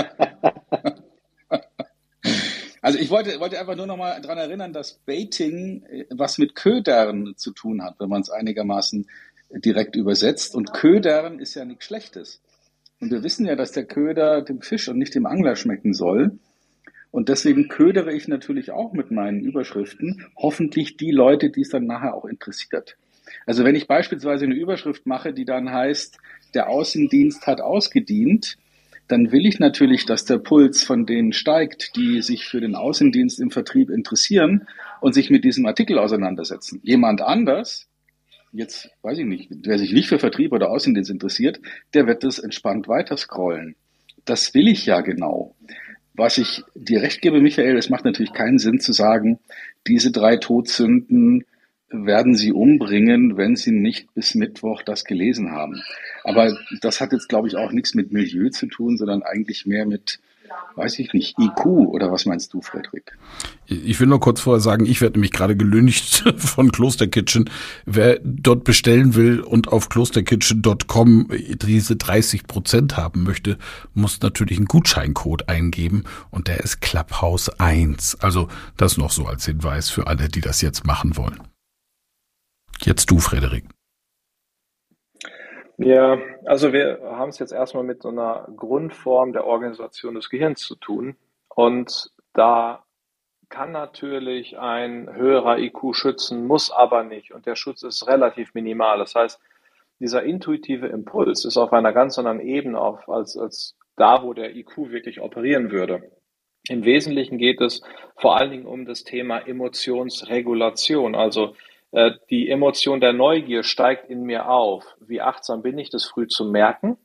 Speaker 7: Also ich wollte, wollte einfach nur noch mal daran erinnern, dass Baiting äh, was mit Ködern zu tun hat, wenn man es einigermaßen direkt übersetzt. Und Ködern ist ja nichts Schlechtes. Und wir wissen ja, dass der Köder dem Fisch und nicht dem Angler schmecken soll. Und deswegen ködere ich natürlich auch mit meinen Überschriften hoffentlich die Leute, die es dann nachher auch interessiert. Also wenn ich beispielsweise eine Überschrift mache, die dann heißt, der Außendienst hat ausgedient, dann will ich natürlich, dass der Puls von denen steigt, die sich für den Außendienst im Vertrieb interessieren und sich mit diesem Artikel auseinandersetzen. Jemand anders, jetzt weiß ich nicht, wer sich nicht für Vertrieb oder Außendienst interessiert, der wird das entspannt weiter scrollen. Das will ich ja genau. Was ich dir recht gebe, Michael, es macht natürlich keinen Sinn zu sagen, diese drei Todsünden werden sie umbringen, wenn sie nicht bis Mittwoch das gelesen haben. Aber das hat jetzt, glaube ich, auch nichts mit Milieu zu tun, sondern eigentlich mehr mit, weiß ich nicht, IQ oder was meinst du, Frederik?
Speaker 2: Ich will nur kurz vorher sagen, ich werde nämlich gerade gelüncht von Kloster Kitchen. Wer dort bestellen will und auf klosterkitchen.com diese 30 Prozent haben möchte, muss natürlich einen Gutscheincode eingeben und der ist Clubhouse 1. Also das noch so als Hinweis für alle, die das jetzt machen wollen. Jetzt du, Frederik.
Speaker 8: Ja, also wir haben es jetzt erstmal mit so einer Grundform der Organisation des Gehirns zu tun. Und da kann natürlich ein höherer IQ schützen, muss aber nicht. Und der Schutz ist relativ minimal. Das heißt, dieser intuitive Impuls ist auf einer ganz anderen Ebene auf, als, als da, wo der IQ wirklich operieren würde. Im Wesentlichen geht es vor allen Dingen um das Thema Emotionsregulation. Also die Emotion der Neugier steigt in mir auf. Wie achtsam bin ich, das früh zu merken?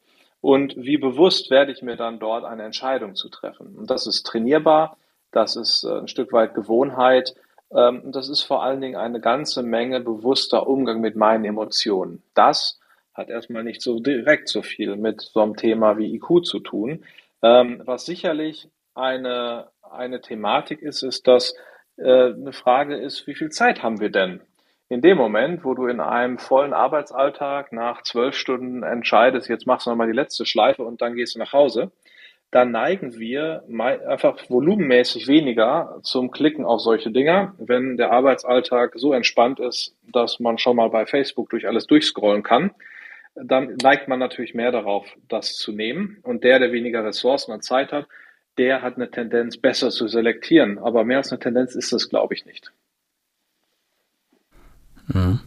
Speaker 8: Und wie bewusst werde ich mir dann dort eine Entscheidung zu treffen? Und das ist trainierbar, das ist äh, ein Stück weit Gewohnheit. Ähm, das ist vor allen Dingen eine ganze Menge bewusster Umgang mit meinen Emotionen. Das hat erstmal nicht so direkt so viel mit so einem Thema wie IQ zu tun. Ähm, was sicherlich eine, eine Thematik ist, ist, dass äh, eine Frage ist, wie viel Zeit haben wir denn? In dem Moment, wo du in einem vollen Arbeitsalltag nach zwölf Stunden entscheidest, jetzt machst du nochmal die letzte Schleife und dann gehst du nach Hause, dann neigen wir einfach volumenmäßig weniger zum Klicken auf solche Dinger, wenn der Arbeitsalltag so entspannt ist, dass man schon mal bei Facebook durch alles durchscrollen kann. Dann neigt man natürlich mehr darauf, das zu nehmen. Und der, der weniger Ressourcen und Zeit hat, der hat eine Tendenz, besser zu selektieren. Aber mehr als eine Tendenz ist das, glaube ich, nicht.
Speaker 2: Mhm.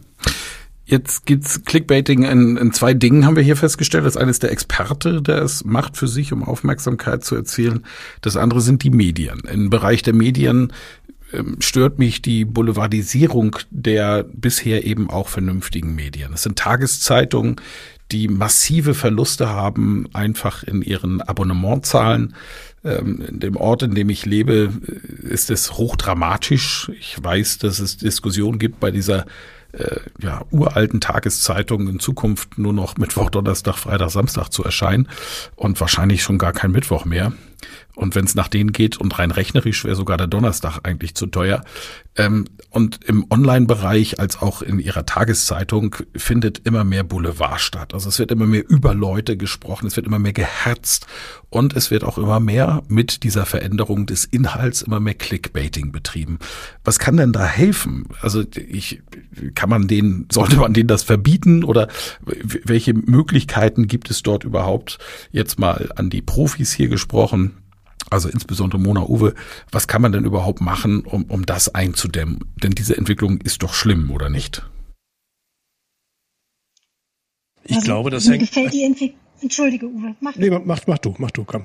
Speaker 2: Jetzt gibt's Clickbaiting in, in zwei Dingen, haben wir hier festgestellt. Das eine ist der Experte, der es macht für sich, um Aufmerksamkeit zu erzielen. Das andere sind die Medien. Im Bereich der Medien ähm, stört mich die Boulevardisierung der bisher eben auch vernünftigen Medien. Es sind Tageszeitungen, die massive Verluste haben, einfach in ihren Abonnementzahlen. Ähm, in dem Ort, in dem ich lebe, ist es hochdramatisch. Ich weiß, dass es Diskussionen gibt bei dieser äh, ja, uralten Tageszeitungen in Zukunft nur noch Mittwoch, Donnerstag, Freitag, Samstag zu erscheinen und wahrscheinlich schon gar kein Mittwoch mehr. Und wenn es nach denen geht und rein rechnerisch wäre sogar der Donnerstag eigentlich zu teuer. Ähm, und im Online-Bereich als auch in ihrer Tageszeitung findet immer mehr Boulevard statt. Also es wird immer mehr über Leute gesprochen, es wird immer mehr geherzt und es wird auch immer mehr mit dieser Veränderung des Inhalts immer mehr Clickbaiting betrieben. Was kann denn da helfen? Also ich, kann man denen, sollte man denen das verbieten oder welche Möglichkeiten gibt es dort überhaupt? Jetzt mal an die Profis hier gesprochen also insbesondere Mona Uwe, was kann man denn überhaupt machen, um, um das einzudämmen? Denn diese Entwicklung ist doch schlimm, oder nicht?
Speaker 6: Ich also, glaube, das hängt.
Speaker 5: Gefällt die Entwicklung. Entschuldige, Uwe.
Speaker 6: Mach nee, mach, mach du, mach du, komm.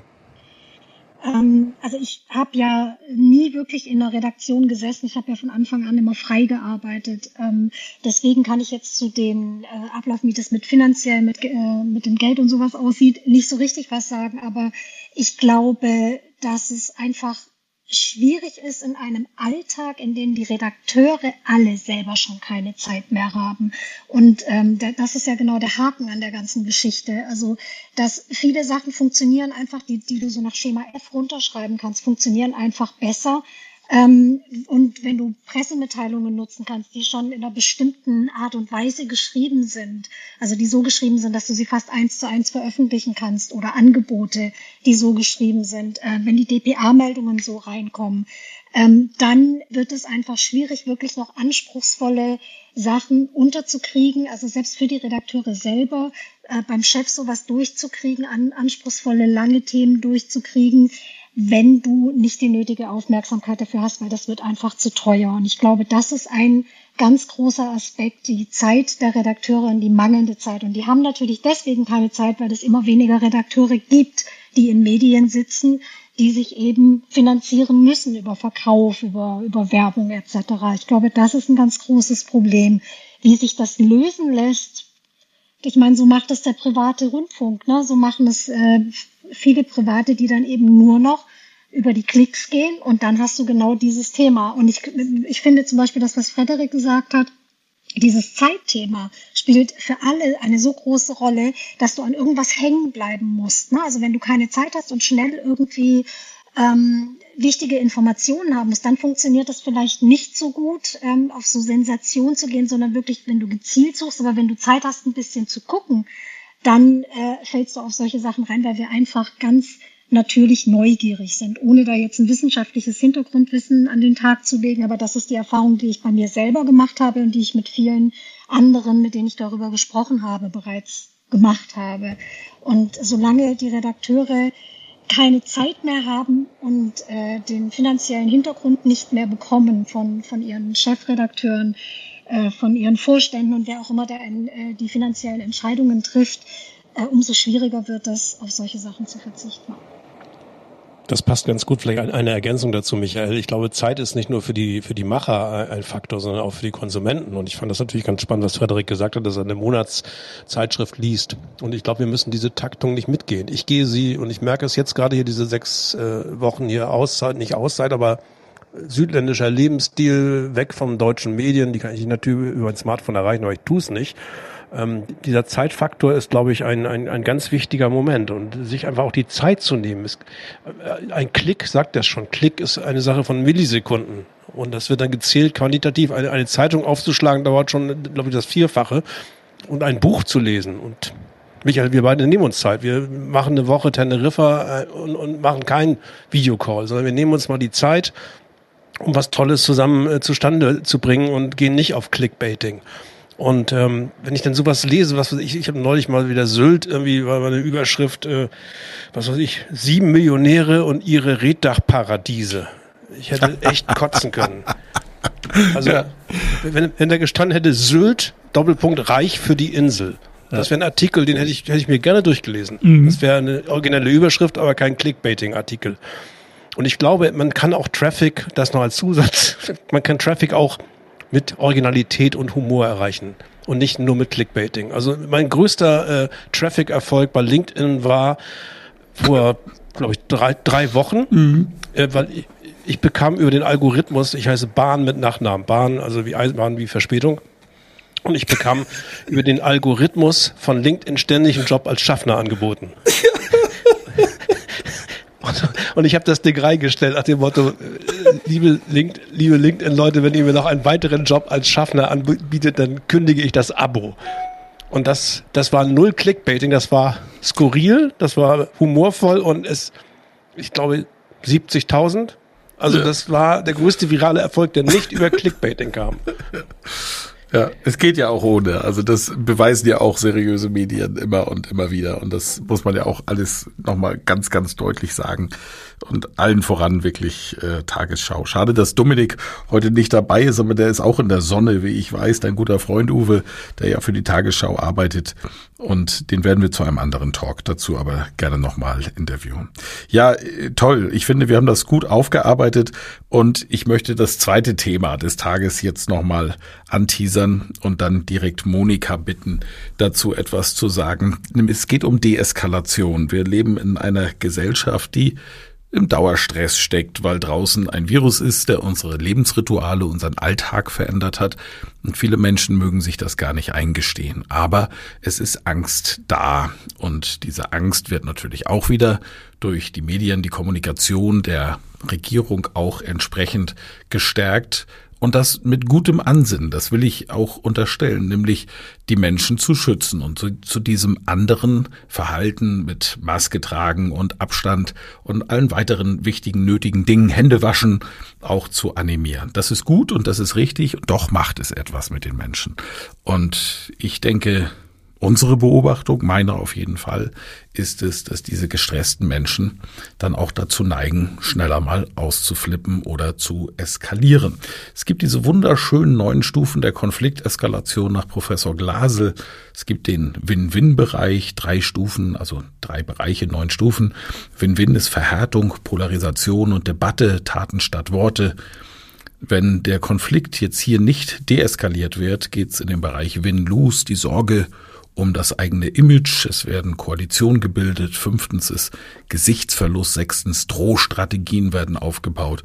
Speaker 5: Ähm, also ich habe ja nie wirklich in der Redaktion gesessen. Ich habe ja von Anfang an immer frei gearbeitet. Ähm, deswegen kann ich jetzt zu den äh, Abläufen, wie das mit finanziell, mit, äh, mit dem Geld und sowas aussieht, nicht so richtig was sagen. Aber ich glaube, dass es einfach schwierig ist in einem Alltag, in dem die Redakteure alle selber schon keine Zeit mehr haben. Und ähm, das ist ja genau der Haken an der ganzen Geschichte. Also, dass viele Sachen funktionieren einfach, die, die du so nach Schema F runterschreiben kannst, funktionieren einfach besser, ähm, und wenn du Pressemitteilungen nutzen kannst, die schon in einer bestimmten Art und Weise geschrieben sind, also die so geschrieben sind, dass du sie fast eins zu eins veröffentlichen kannst oder Angebote, die so geschrieben sind, äh, wenn die DPA-Meldungen so reinkommen, ähm, dann wird es einfach schwierig, wirklich noch anspruchsvolle Sachen unterzukriegen, also selbst für die Redakteure selber, äh, beim Chef sowas durchzukriegen, an, anspruchsvolle, lange Themen durchzukriegen wenn du nicht die nötige Aufmerksamkeit dafür hast, weil das wird einfach zu teuer. Und ich glaube, das ist ein ganz großer Aspekt, die Zeit der Redakteure und die mangelnde Zeit. Und die haben natürlich deswegen keine Zeit, weil es immer weniger Redakteure gibt, die in Medien sitzen, die sich eben finanzieren müssen über Verkauf, über, über Werbung etc. Ich glaube, das ist ein ganz großes Problem. Wie sich das lösen lässt, ich meine, so macht es der private Rundfunk, ne? so machen es äh, viele Private, die dann eben nur noch über die Klicks gehen und dann hast du genau dieses Thema. Und ich, ich finde zum Beispiel das, was Frederik gesagt hat, dieses Zeitthema spielt für alle eine so große Rolle, dass du an irgendwas hängen bleiben musst. Ne? Also wenn du keine Zeit hast und schnell irgendwie ähm, wichtige Informationen haben musst, dann funktioniert das vielleicht nicht so gut, ähm, auf so Sensation zu gehen, sondern wirklich, wenn du gezielt suchst, aber wenn du Zeit hast, ein bisschen zu gucken, dann äh, fällst du auf solche Sachen rein, weil wir einfach ganz natürlich neugierig sind, ohne da jetzt ein wissenschaftliches Hintergrundwissen an den Tag zu legen. Aber das ist die Erfahrung, die ich bei mir selber gemacht habe und die ich mit vielen anderen, mit denen ich darüber gesprochen habe, bereits gemacht habe. Und solange die Redakteure keine Zeit mehr haben und äh, den finanziellen Hintergrund nicht mehr bekommen von, von ihren Chefredakteuren, von ihren Vorständen und wer auch immer der äh, die finanziellen Entscheidungen trifft, äh, umso schwieriger wird es, auf solche Sachen zu verzichten.
Speaker 6: Das passt ganz gut. Vielleicht eine Ergänzung dazu, Michael. Ich glaube, Zeit ist nicht nur für die, für die Macher ein Faktor, sondern auch für die Konsumenten. Und ich fand das natürlich ganz spannend, was Frederik gesagt hat, dass er eine Monatszeitschrift liest. Und ich glaube, wir müssen diese Taktung nicht mitgehen. Ich gehe sie, und ich merke es jetzt gerade hier, diese sechs äh, Wochen hier Auszeit, nicht Auszeit, aber südländischer Lebensstil, weg vom deutschen Medien, die kann ich natürlich über ein Smartphone erreichen, aber ich tue es nicht. Ähm, dieser Zeitfaktor ist, glaube ich, ein, ein, ein ganz wichtiger Moment und sich einfach auch die Zeit zu nehmen. Ist, äh, ein Klick sagt das schon. Klick ist eine Sache von Millisekunden. Und das wird dann gezählt quantitativ. Eine, eine Zeitung aufzuschlagen dauert schon, glaube ich, das Vierfache. Und ein Buch zu lesen. Und Michael, wir beide nehmen uns Zeit. Wir machen eine Woche Teneriffa äh, und, und machen keinen Videocall, sondern wir nehmen uns mal die Zeit, um was Tolles zusammen äh, zustande zu bringen und gehen nicht auf Clickbaiting. Und ähm, wenn ich dann sowas lese, was weiß ich, ich habe neulich mal wieder Sylt, irgendwie war eine Überschrift, äh, was weiß ich, sieben Millionäre und ihre Reddachparadiese. Ich hätte echt kotzen können. Also, ja. wenn, wenn da gestanden hätte Sylt Doppelpunkt reich für die Insel. Das wäre ein Artikel, den hätte ich, hätte ich mir gerne durchgelesen.
Speaker 2: Mhm.
Speaker 6: Das wäre eine originelle Überschrift, aber kein Clickbaiting-Artikel. Und ich glaube, man kann auch Traffic, das noch als Zusatz, man kann Traffic auch mit Originalität und Humor erreichen und nicht nur mit Clickbaiting. Also mein größter äh, Traffic-Erfolg bei LinkedIn war vor, glaube ich, drei, drei Wochen,
Speaker 2: Mhm.
Speaker 6: äh, weil ich, ich bekam über den Algorithmus, ich heiße Bahn mit Nachnamen, Bahn, also wie Eisenbahn, wie Verspätung. Und ich bekam über den Algorithmus von LinkedIn ständig einen Job als Schaffner angeboten. Und, und ich habe das Ding reingestellt nach dem Motto, äh, liebe, Link, liebe LinkedIn-Leute, wenn ihr mir noch einen weiteren Job als Schaffner anbietet, dann kündige ich das Abo. Und das, das war null Clickbaiting, das war skurril, das war humorvoll und es, ich glaube, 70.000. Also
Speaker 2: Ja.
Speaker 6: das war der größte virale Erfolg, der nicht über Clickbaiting kam.
Speaker 2: Ja, es geht ja auch ohne. Also das beweisen ja auch seriöse Medien immer und immer wieder. Und das muss man ja auch alles nochmal ganz, ganz deutlich sagen. Und allen voran wirklich äh, Tagesschau. Schade, dass Dominik heute nicht dabei ist, aber der ist auch in der Sonne, wie ich weiß. Dein guter Freund Uwe, der ja für die Tagesschau arbeitet. Und den werden wir zu einem anderen Talk dazu aber gerne nochmal interviewen. Ja, toll. Ich finde, wir haben das gut aufgearbeitet. Und ich möchte das zweite Thema des Tages jetzt nochmal anteasern und dann direkt Monika bitten, dazu etwas zu sagen. Es geht um Deeskalation. Wir leben in einer Gesellschaft, die im Dauerstress steckt, weil draußen ein Virus ist, der unsere Lebensrituale, unseren Alltag verändert hat. Und viele Menschen mögen sich das gar nicht eingestehen. Aber es ist Angst da. Und diese Angst wird natürlich auch wieder durch die Medien, die Kommunikation der Regierung auch entsprechend gestärkt. Und das mit gutem Ansinnen, das will ich auch unterstellen, nämlich die Menschen zu schützen und zu, zu diesem anderen Verhalten mit Maske tragen und Abstand und allen weiteren wichtigen, nötigen Dingen, Hände waschen, auch zu animieren. Das ist gut und das ist richtig, doch macht es etwas mit den Menschen. Und ich denke, Unsere Beobachtung, meine auf jeden Fall, ist es, dass diese gestressten Menschen dann auch dazu neigen, schneller mal auszuflippen oder zu eskalieren. Es gibt diese wunderschönen neuen Stufen der Konflikteskalation nach Professor Glasel. Es gibt den Win-Win-Bereich, drei Stufen, also drei Bereiche, neun Stufen. Win-Win ist Verhärtung, Polarisation und Debatte, Taten statt Worte. Wenn der Konflikt jetzt hier nicht deeskaliert wird, geht es in den Bereich Win-Lose, die Sorge um das eigene Image. Es werden Koalitionen gebildet. Fünftens ist Gesichtsverlust. Sechstens Drohstrategien werden aufgebaut.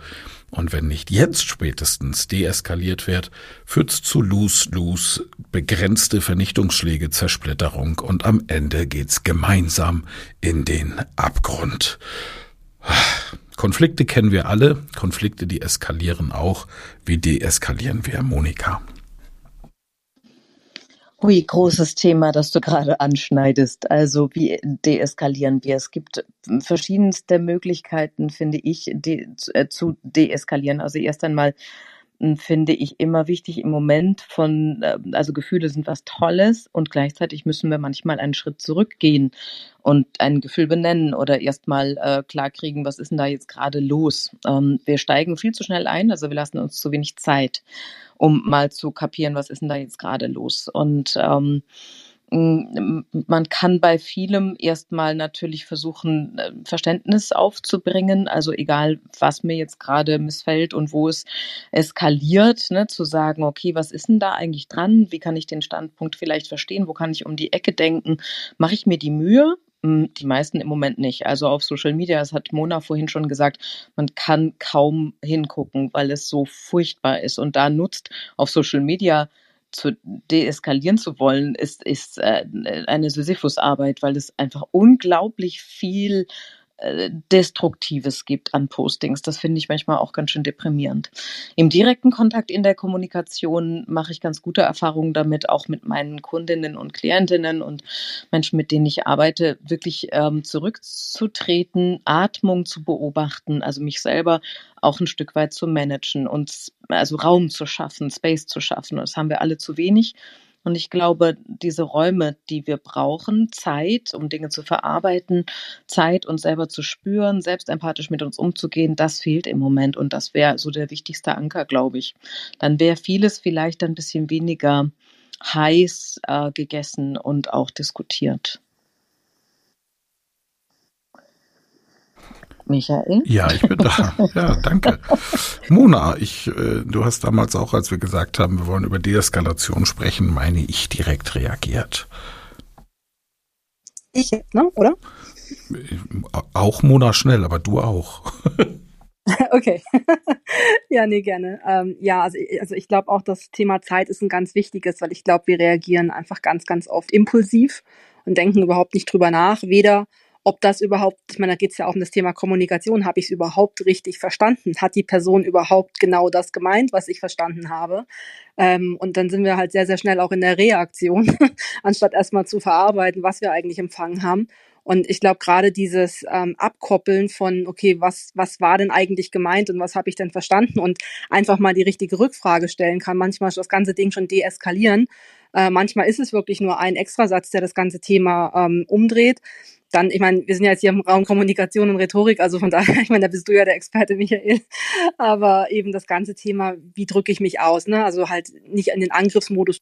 Speaker 2: Und wenn nicht jetzt spätestens deeskaliert wird, führt's zu Lose-Lose, begrenzte Vernichtungsschläge, Zersplitterung und am Ende geht's gemeinsam in den Abgrund. Konflikte kennen wir alle, Konflikte, die eskalieren auch. Wie deeskalieren wir, Monika?
Speaker 10: Ui, großes Thema, das du gerade anschneidest. Also wie deeskalieren wir? Es gibt verschiedenste Möglichkeiten, finde ich, de zu, äh, zu deeskalieren. Also erst einmal finde ich immer wichtig im Moment von, äh, also Gefühle sind was Tolles und gleichzeitig müssen wir manchmal einen Schritt zurückgehen und ein Gefühl benennen oder erstmal äh, klarkriegen, was ist denn da jetzt gerade los. Ähm, wir steigen viel zu schnell ein, also wir lassen uns zu wenig Zeit, um mal zu kapieren, was ist denn da jetzt gerade los. Und ähm, man kann bei vielem erstmal natürlich versuchen, äh, Verständnis aufzubringen, also egal, was mir jetzt gerade missfällt und wo es eskaliert, ne, zu sagen, okay, was ist denn da eigentlich dran? Wie kann ich den Standpunkt vielleicht verstehen? Wo kann ich um die Ecke denken? Mache ich mir die Mühe? Hm, Die meisten im Moment nicht. Also auf Social Media, das hat Mona vorhin schon gesagt, man kann kaum hingucken, weil es so furchtbar ist. Und da nutzt auf Social Media zu deeskalieren zu wollen, ist, ist äh, eine Sisyphus-Arbeit, weil es einfach unglaublich viel Destruktives gibt an Postings. Das finde ich manchmal auch ganz schön deprimierend. Im direkten Kontakt in der Kommunikation mache ich ganz gute Erfahrungen damit, auch mit meinen Kundinnen und Klientinnen und Menschen, mit denen ich arbeite, wirklich ähm, zurückzutreten, Atmung zu beobachten, also mich selber auch ein Stück weit zu managen und also Raum zu schaffen, Space zu schaffen. Das haben wir alle zu wenig. Und ich glaube, diese Räume, die wir brauchen, Zeit, um Dinge zu verarbeiten, Zeit, uns selber zu spüren, selbst empathisch mit uns umzugehen, das fehlt im Moment. Und das wäre so der wichtigste Anker, glaube ich. Dann wäre vieles vielleicht ein bisschen weniger heiß äh, gegessen und auch diskutiert. Michael?
Speaker 2: Ja, ich bin da. Ja, danke. Mona, ich, äh, du hast damals auch, als wir gesagt haben, wir wollen über Deeskalation sprechen, meine ich, direkt reagiert.
Speaker 11: Ich, ne? Oder?
Speaker 2: Auch Mona schnell, aber du auch.
Speaker 11: Okay. ja, nee, gerne. Ähm, ja, also, also ich glaube auch, das Thema Zeit ist ein ganz wichtiges, weil ich glaube, wir reagieren einfach ganz, ganz oft impulsiv und denken überhaupt nicht drüber nach, weder ob das überhaupt, ich meine, da geht es ja auch um das Thema Kommunikation, habe ich es überhaupt richtig verstanden? Hat die Person überhaupt genau das gemeint, was ich verstanden habe? Ähm, und dann sind wir halt sehr, sehr schnell auch in der Reaktion, anstatt erstmal zu verarbeiten, was wir eigentlich empfangen haben. Und ich glaube, gerade dieses ähm, Abkoppeln von, okay, was, was war denn eigentlich gemeint und was habe ich denn verstanden und einfach mal die richtige Rückfrage stellen kann, manchmal das ganze Ding schon deeskalieren. Äh, manchmal ist es wirklich nur ein Extrasatz, der das ganze Thema ähm, umdreht. Dann, ich meine, wir sind ja jetzt hier im Raum Kommunikation und Rhetorik, also von daher, ich meine, da bist du ja der Experte, Michael. Aber eben das ganze Thema, wie drücke ich mich aus, ne? Also halt nicht in den Angriffsmodus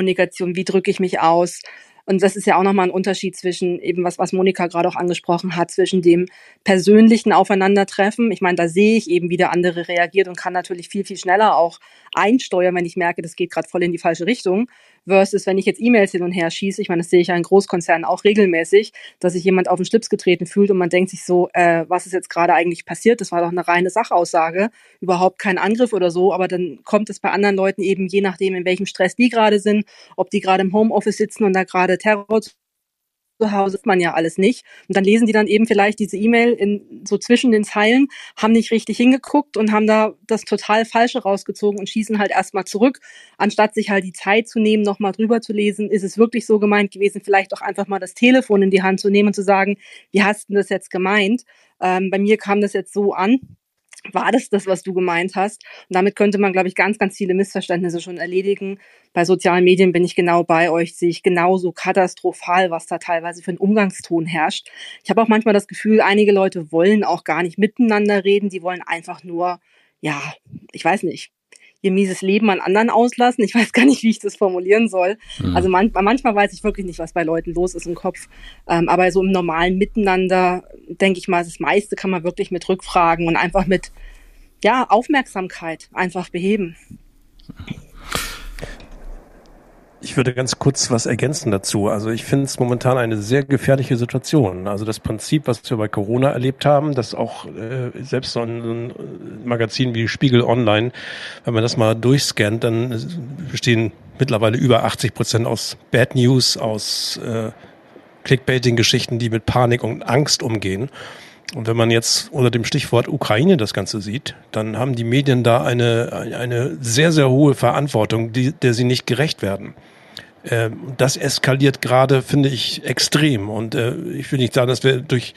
Speaker 11: Kommunikation, wie drücke ich mich aus? Und das ist ja auch nochmal ein Unterschied zwischen eben was, was Monika gerade auch angesprochen hat, zwischen dem persönlichen Aufeinandertreffen. Ich meine, da sehe ich eben, wie der andere reagiert und kann natürlich viel, viel schneller auch einsteuern, wenn ich merke, das geht gerade voll in die falsche Richtung versus wenn ich jetzt E-Mails hin und her schieße, ich meine, das sehe ich ja in Großkonzernen auch regelmäßig, dass sich jemand auf den Schlips getreten fühlt und man denkt sich so, äh, was ist jetzt gerade eigentlich passiert? Das war doch eine reine Sachaussage, überhaupt kein Angriff oder so, aber dann kommt es bei anderen Leuten eben, je nachdem, in welchem Stress die gerade sind, ob die gerade im Homeoffice sitzen und da gerade Terror zu Hause ist man ja alles nicht. Und dann lesen die dann eben vielleicht diese E-Mail in so zwischen den Zeilen, haben nicht richtig hingeguckt und haben da das total Falsche rausgezogen und schießen halt erstmal zurück, anstatt sich halt die Zeit zu nehmen, nochmal drüber zu lesen, ist es wirklich so gemeint gewesen, vielleicht auch einfach mal das Telefon in die Hand zu nehmen und zu sagen, wie hast du das jetzt gemeint? Ähm, bei mir kam das jetzt so an war das das, was du gemeint hast? Und damit könnte man, glaube ich, ganz, ganz viele Missverständnisse schon erledigen. Bei sozialen Medien bin ich genau bei euch, sehe ich genauso katastrophal, was da teilweise für ein Umgangston herrscht. Ich habe auch manchmal das Gefühl, einige Leute wollen auch gar nicht miteinander reden, die wollen einfach nur, ja, ich weiß nicht, ihr mieses Leben an anderen auslassen. Ich weiß gar nicht, wie ich das formulieren soll. Mhm. Also man, manchmal weiß ich wirklich nicht, was bei Leuten los ist im Kopf. Ähm, aber so im normalen Miteinander, denke ich mal, das meiste kann man wirklich mit Rückfragen und einfach mit ja, Aufmerksamkeit einfach beheben.
Speaker 6: Ich würde ganz kurz was ergänzen dazu. Also ich finde es momentan eine sehr gefährliche Situation. Also das Prinzip, was wir bei Corona erlebt haben, dass auch äh, selbst so ein, so ein Magazin wie Spiegel Online, wenn man das mal durchscannt, dann bestehen mittlerweile über 80 Prozent aus Bad News, aus äh, Clickbaiting-Geschichten, die mit Panik und Angst umgehen. Und wenn man jetzt unter dem Stichwort Ukraine das Ganze sieht, dann haben die Medien da eine, eine sehr, sehr hohe Verantwortung, die, der sie nicht gerecht werden. Ähm, das eskaliert gerade, finde ich, extrem. Und äh, ich will nicht sagen, dass wir durch,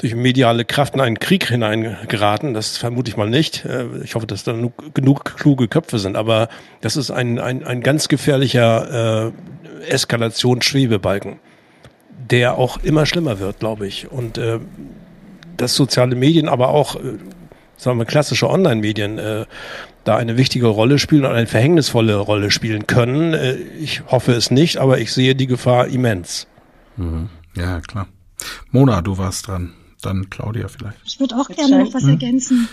Speaker 6: durch mediale Kraft in einen Krieg hineingeraten. Das vermute ich mal nicht. Äh, ich hoffe, dass da genug, genug kluge Köpfe sind. Aber das ist ein, ein, ein ganz gefährlicher äh, Eskalationsschwebebalken, der auch immer schlimmer wird, glaube ich. Und äh, dass soziale Medien, aber auch, äh, sagen wir, klassische Online-Medien äh, da eine wichtige Rolle spielen und eine verhängnisvolle Rolle spielen können. Äh, ich hoffe es nicht, aber ich sehe die Gefahr immens.
Speaker 2: Mhm. Ja, klar. Mona, du warst dran. Dann Claudia vielleicht.
Speaker 5: Ich würde auch gerne noch was hm? ergänzen.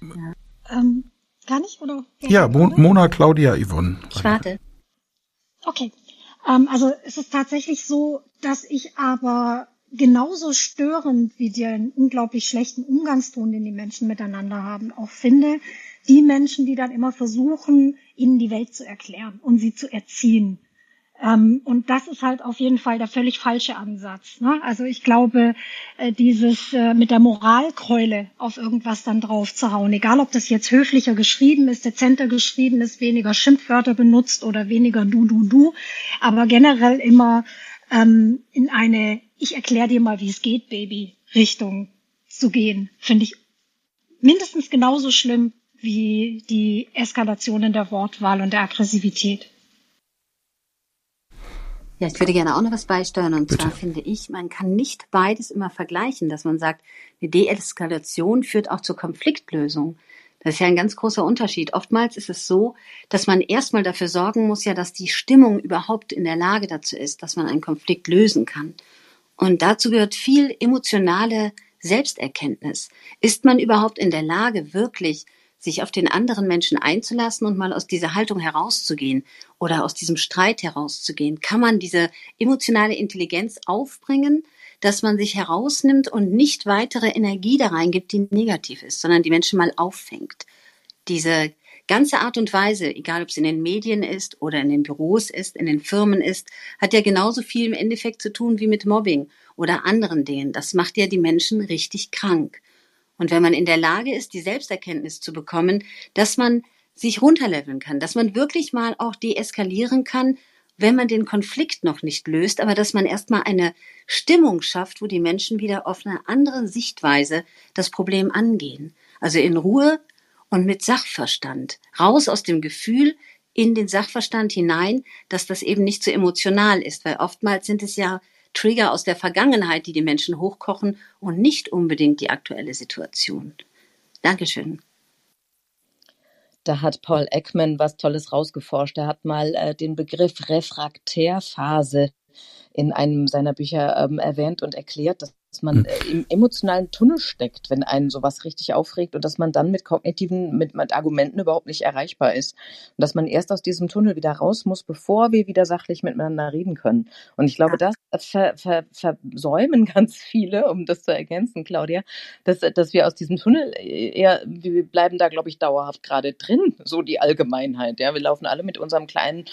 Speaker 5: Ja. Ähm, gar nicht, oder?
Speaker 2: Ja, Mo Mona, Claudia, Yvonne.
Speaker 12: Ich warte.
Speaker 5: Okay. Ähm, also es ist tatsächlich so, dass ich aber genauso störend wie den unglaublich schlechten Umgangston, den die Menschen miteinander haben, auch finde, die Menschen, die dann immer versuchen, ihnen die Welt zu erklären und sie zu erziehen. Ähm, und das ist halt auf jeden Fall der völlig falsche Ansatz. Ne? Also ich glaube, äh, dieses äh, mit der Moralkeule auf irgendwas dann drauf zu hauen, egal ob das jetzt höflicher geschrieben ist, dezenter geschrieben ist, weniger Schimpfwörter benutzt oder weniger du, du, du, aber generell immer ähm, in eine Ich erkläre dir mal, wie es geht, Baby Richtung zu gehen, finde ich mindestens genauso schlimm wie die Eskalation in der Wortwahl und der Aggressivität.
Speaker 12: Ja, ich würde gerne auch noch was beisteuern. Und
Speaker 2: Bitte.
Speaker 12: zwar finde ich, man kann nicht beides immer vergleichen, dass man sagt, eine Deeskalation führt auch zur Konfliktlösung. Das ist ja ein ganz großer Unterschied. Oftmals ist es so, dass man erstmal dafür sorgen muss, ja, dass die Stimmung überhaupt in der Lage dazu ist, dass man einen Konflikt lösen kann. Und dazu gehört viel emotionale Selbsterkenntnis. Ist man überhaupt in der Lage, wirklich sich auf den anderen Menschen einzulassen und mal aus dieser Haltung herauszugehen oder aus diesem Streit herauszugehen? Kann man diese emotionale Intelligenz aufbringen, dass man sich herausnimmt und nicht weitere Energie da reingibt, die negativ ist, sondern die Menschen mal auffängt? Diese ganze Art und Weise, egal ob es in den Medien ist oder in den Büros ist, in den Firmen ist, hat ja genauso viel im Endeffekt zu tun wie mit Mobbing oder anderen Dingen. Das macht ja die Menschen richtig krank. Und wenn man in der Lage ist, die Selbsterkenntnis zu bekommen, dass man sich runterleveln kann, dass man wirklich mal auch deeskalieren kann, wenn man den Konflikt noch nicht löst, aber dass man erstmal eine Stimmung schafft, wo die Menschen wieder auf eine andere Sichtweise das Problem angehen. Also in Ruhe und mit Sachverstand. Raus aus dem Gefühl in den Sachverstand hinein, dass das eben nicht so emotional ist, weil oftmals sind es ja Trigger aus der Vergangenheit, die die Menschen hochkochen und nicht unbedingt die aktuelle Situation. Dankeschön.
Speaker 10: Da hat Paul Ekman was Tolles rausgeforscht. Er hat mal äh, den Begriff Refraktärphase in einem seiner Bücher ähm, erwähnt und erklärt, dass man äh, im emotionalen Tunnel steckt, wenn einen sowas richtig aufregt und dass man dann mit kognitiven, mit, mit Argumenten überhaupt nicht erreichbar ist. Und dass man erst aus diesem Tunnel wieder raus muss, bevor wir wieder sachlich miteinander reden können. Und ich glaube, das ver, ver, versäumen ganz viele, um das zu ergänzen, Claudia, dass, dass wir aus diesem Tunnel eher, wir bleiben da, glaube ich, dauerhaft gerade drin, so die Allgemeinheit. Ja, wir laufen alle mit unserem kleinen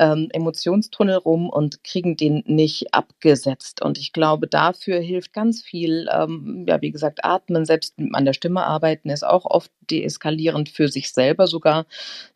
Speaker 10: ähm, Emotionstunnel rum und kriegen den nicht abgesetzt. Und ich glaube, dafür hilft ganz ganz viel, ähm, ja, wie gesagt, atmen, selbst an der Stimme arbeiten ist auch oft deeskalierend für sich selber sogar.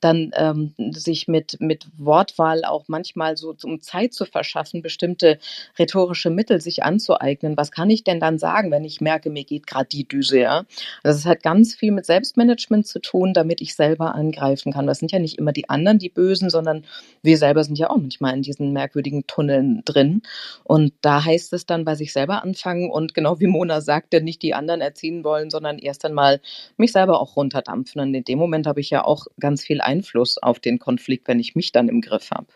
Speaker 10: Dann ähm, sich mit, mit Wortwahl auch manchmal so, um Zeit zu verschaffen, bestimmte rhetorische Mittel sich anzueignen. Was kann ich denn dann sagen, wenn ich merke, mir geht gerade die Düse, ja? Das hat ganz viel mit Selbstmanagement zu tun, damit ich selber angreifen kann. Das sind ja nicht immer die anderen, die Bösen, sondern wir selber sind ja auch manchmal in diesen merkwürdigen Tunneln drin. Und da heißt es dann bei sich selber anfangen und genau wie Mona sagte, nicht die anderen erziehen wollen, sondern erst einmal mich selber auch runterdampfen. Und in dem Moment habe ich ja auch ganz viel Einfluss auf den Konflikt, wenn ich mich dann im Griff habe.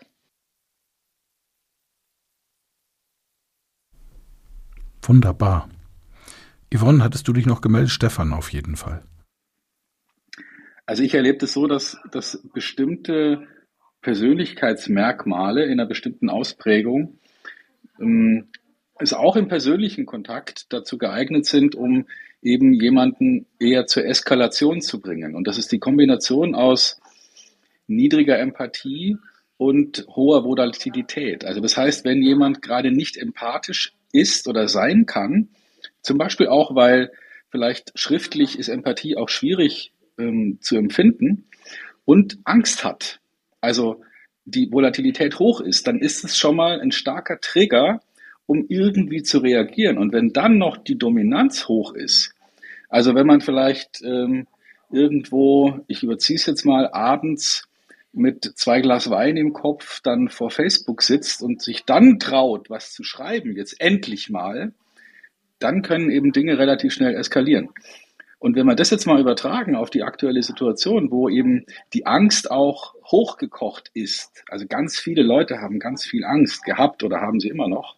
Speaker 2: Wunderbar. Yvonne, hattest du dich noch gemeldet? Stefan auf jeden Fall.
Speaker 7: Also ich erlebe das so, dass, dass bestimmte Persönlichkeitsmerkmale in einer bestimmten Ausprägung ähm, es auch im persönlichen Kontakt dazu geeignet sind, um eben jemanden eher zur Eskalation zu bringen. Und das ist die Kombination aus niedriger Empathie und hoher Volatilität. Also das heißt, wenn jemand gerade nicht empathisch ist oder sein kann, zum Beispiel auch, weil vielleicht schriftlich ist Empathie auch schwierig ähm, zu empfinden und Angst hat, also die Volatilität hoch ist, dann ist es schon mal ein starker Trigger, um irgendwie zu reagieren. Und wenn dann noch die Dominanz hoch ist, also wenn man vielleicht ähm, irgendwo, ich überziehe es jetzt mal, abends mit zwei Glas Wein im Kopf dann vor Facebook sitzt und sich dann traut, was zu schreiben, jetzt endlich mal, dann können eben Dinge relativ schnell eskalieren. Und wenn wir das jetzt mal übertragen auf die aktuelle Situation, wo eben die Angst auch hochgekocht ist, also ganz viele Leute haben ganz viel Angst gehabt oder haben sie immer noch,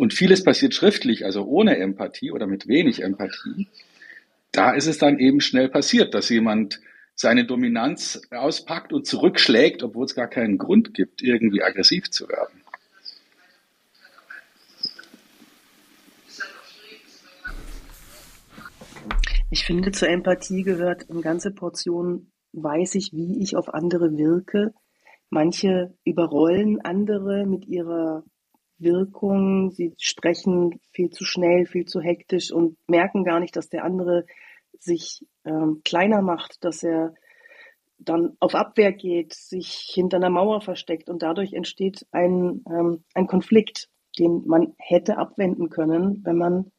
Speaker 7: und vieles passiert schriftlich, also ohne Empathie oder mit wenig Empathie, da ist es dann eben schnell passiert, dass jemand seine Dominanz auspackt und zurückschlägt, obwohl es gar keinen Grund gibt, irgendwie aggressiv zu werden.
Speaker 13: Ich finde, zur Empathie gehört eine ganze Portion, weiß ich, wie ich auf andere wirke. Manche überrollen andere mit ihrer Wirkung. Sie sprechen viel zu schnell, viel zu hektisch und merken gar nicht, dass der andere sich ähm, kleiner macht, dass er dann auf Abwehr geht, sich hinter einer Mauer versteckt und dadurch entsteht ein, ähm, ein Konflikt. den man hätte abwenden können, wenn man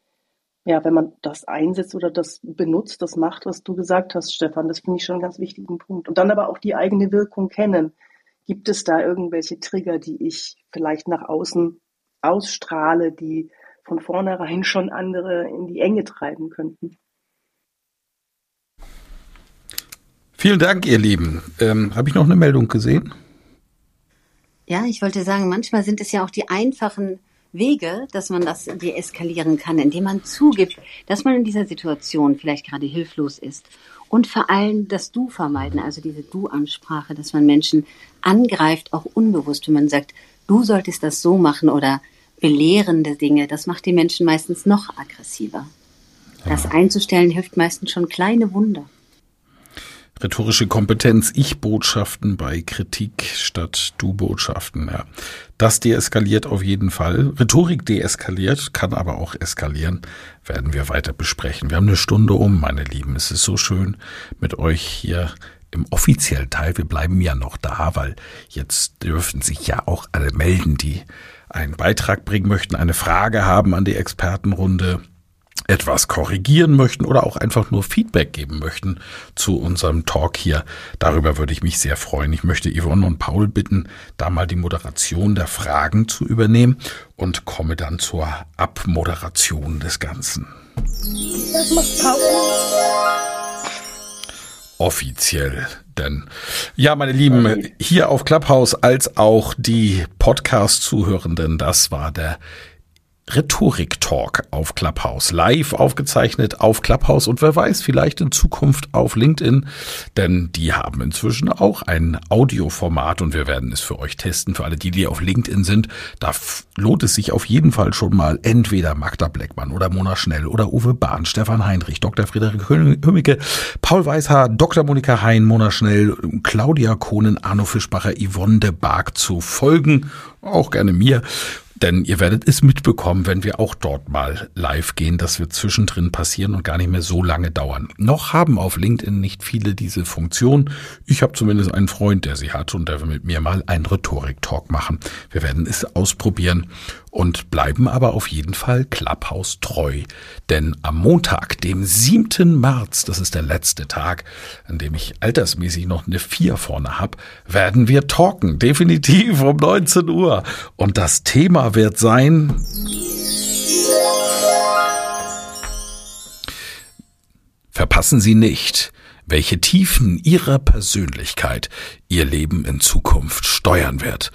Speaker 13: ja, wenn man das einsetzt oder das benutzt, das macht, was du gesagt hast, Stefan, das finde ich schon einen ganz wichtigen Punkt. Und dann aber auch die eigene Wirkung kennen. Gibt es da irgendwelche Trigger, die ich vielleicht nach außen ausstrahle, die von vornherein schon andere in die Enge treiben könnten?
Speaker 2: Vielen Dank, ihr Lieben. Ähm, Habe ich noch eine Meldung gesehen?
Speaker 12: Ja, ich wollte sagen, manchmal sind es ja auch die einfachen Wege, dass man das deeskalieren kann, indem man zugibt, dass man in dieser Situation vielleicht gerade hilflos ist. Und vor allem das Du vermeiden, also diese Du-Ansprache, dass man Menschen angreift, auch unbewusst, wenn man sagt, du solltest das so machen oder belehrende Dinge, das macht die Menschen meistens noch aggressiver. Das einzustellen hilft meistens schon kleine Wunder.
Speaker 2: Rhetorische Kompetenz, Ich-Botschaften bei Kritik statt Du-Botschaften. Ja. Das deeskaliert auf jeden Fall. Rhetorik deeskaliert, kann aber auch eskalieren. Werden wir weiter besprechen. Wir haben eine Stunde um, meine Lieben. Es ist so schön mit euch hier im offiziellen Teil. Wir bleiben ja noch da, weil jetzt dürfen sich ja auch alle melden, die einen Beitrag bringen möchten, eine Frage haben an die Expertenrunde etwas korrigieren möchten oder auch einfach nur Feedback geben möchten zu unserem Talk hier. Darüber würde ich mich sehr freuen. Ich möchte Yvonne und Paul bitten, da mal die Moderation der Fragen zu übernehmen und komme dann zur Abmoderation des Ganzen. Das macht Paul. Offiziell denn. Ja, meine Lieben, hier auf Clubhouse als auch die Podcast-Zuhörenden, das war der Rhetorik-Talk auf Clubhouse. Live aufgezeichnet auf Clubhouse und wer weiß, vielleicht in Zukunft auf LinkedIn, denn die haben inzwischen auch ein Audioformat und wir werden es für euch testen. Für alle die, die auf LinkedIn sind, da lohnt es sich auf jeden Fall schon mal entweder Magda Bleckmann oder Mona Schnell oder Uwe Bahn, Stefan Heinrich, Dr. Friederik Hömmicke, Paul Weißhaar, Dr. Monika Hein, Mona Schnell, Claudia Kohnen, Arno Fischbacher, Yvonne de Barg zu folgen. Auch gerne mir. Denn ihr werdet es mitbekommen, wenn wir auch dort mal live gehen, dass wir zwischendrin passieren und gar nicht mehr so lange dauern. Noch haben auf LinkedIn nicht viele diese Funktion. Ich habe zumindest einen Freund, der sie hat und der will mit mir mal einen Rhetorik-Talk machen. Wir werden es ausprobieren und bleiben aber auf jeden Fall Clubhouse treu. Denn am Montag, dem 7. März, das ist der letzte Tag, an dem ich altersmäßig noch eine 4 vorne habe, werden wir talken. Definitiv um 19 Uhr. Und das Thema wird sein... Verpassen Sie nicht, welche Tiefen Ihrer Persönlichkeit Ihr Leben in Zukunft steuern wird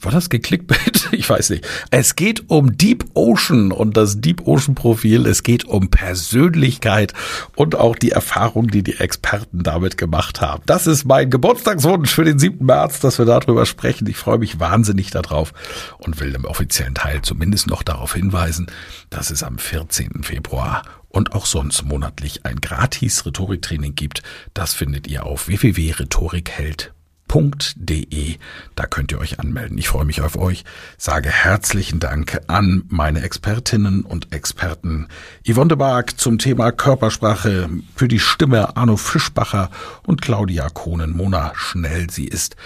Speaker 2: war das geklickbait? Ich weiß nicht. Es geht um Deep Ocean und das Deep Ocean Profil. Es geht um Persönlichkeit und auch die Erfahrung, die die Experten damit gemacht haben. Das ist mein Geburtstagswunsch für den 7. März, dass wir darüber sprechen. Ich freue mich wahnsinnig darauf und will im offiziellen Teil zumindest noch darauf hinweisen, dass es am 14. Februar und auch sonst monatlich ein gratis Rhetoriktraining gibt. Das findet ihr auf www.rhetorikheld.de www.ftf.de. Da könnt ihr euch anmelden. Ich freue mich auf euch. Sage herzlichen Dank an meine Expertinnen und Experten. Yvonne de Barg zum Thema Körpersprache für die Stimme Arno Fischbacher und Claudia Kohnen. Mona Schnell. Sie ist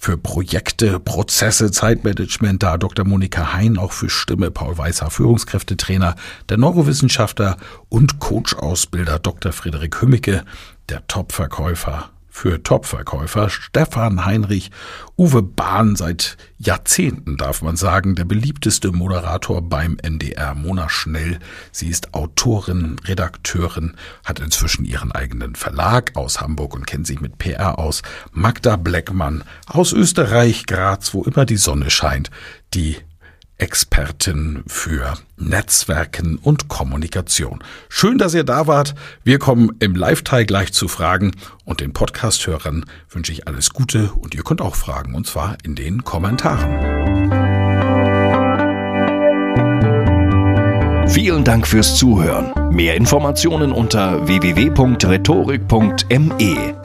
Speaker 2: für Projekte, Prozesse, Zeitmanagement da. Dr. Monika Hein auch für Stimme. Paul Weißer, Führungskräftetrainer, der Neurowissenschaftler und Coach-Ausbilder Dr. Friederik Hümmicke, der Top-Verkäufer für Topverkäufer Stefan Heinrich, Uwe Bahn seit Jahrzehnten, darf man sagen, der beliebteste Moderator beim NDR, Mona Schnell. Sie ist Autorin, Redakteurin, hat inzwischen ihren eigenen Verlag aus Hamburg und kennt sich mit PR aus. Magda Bleckmann aus Österreich, Graz, wo immer die Sonne scheint, die Expertin für Netzwerken und Kommunikation. Schön, dass ihr da wart. Wir kommen im Live-Teil gleich zu Fragen und den Podcast-Hörern wünsche ich alles Gute und ihr könnt auch fragen und zwar in den Kommentaren.
Speaker 1: Vielen Dank fürs Zuhören. Mehr Informationen unter www.rhetorik.me.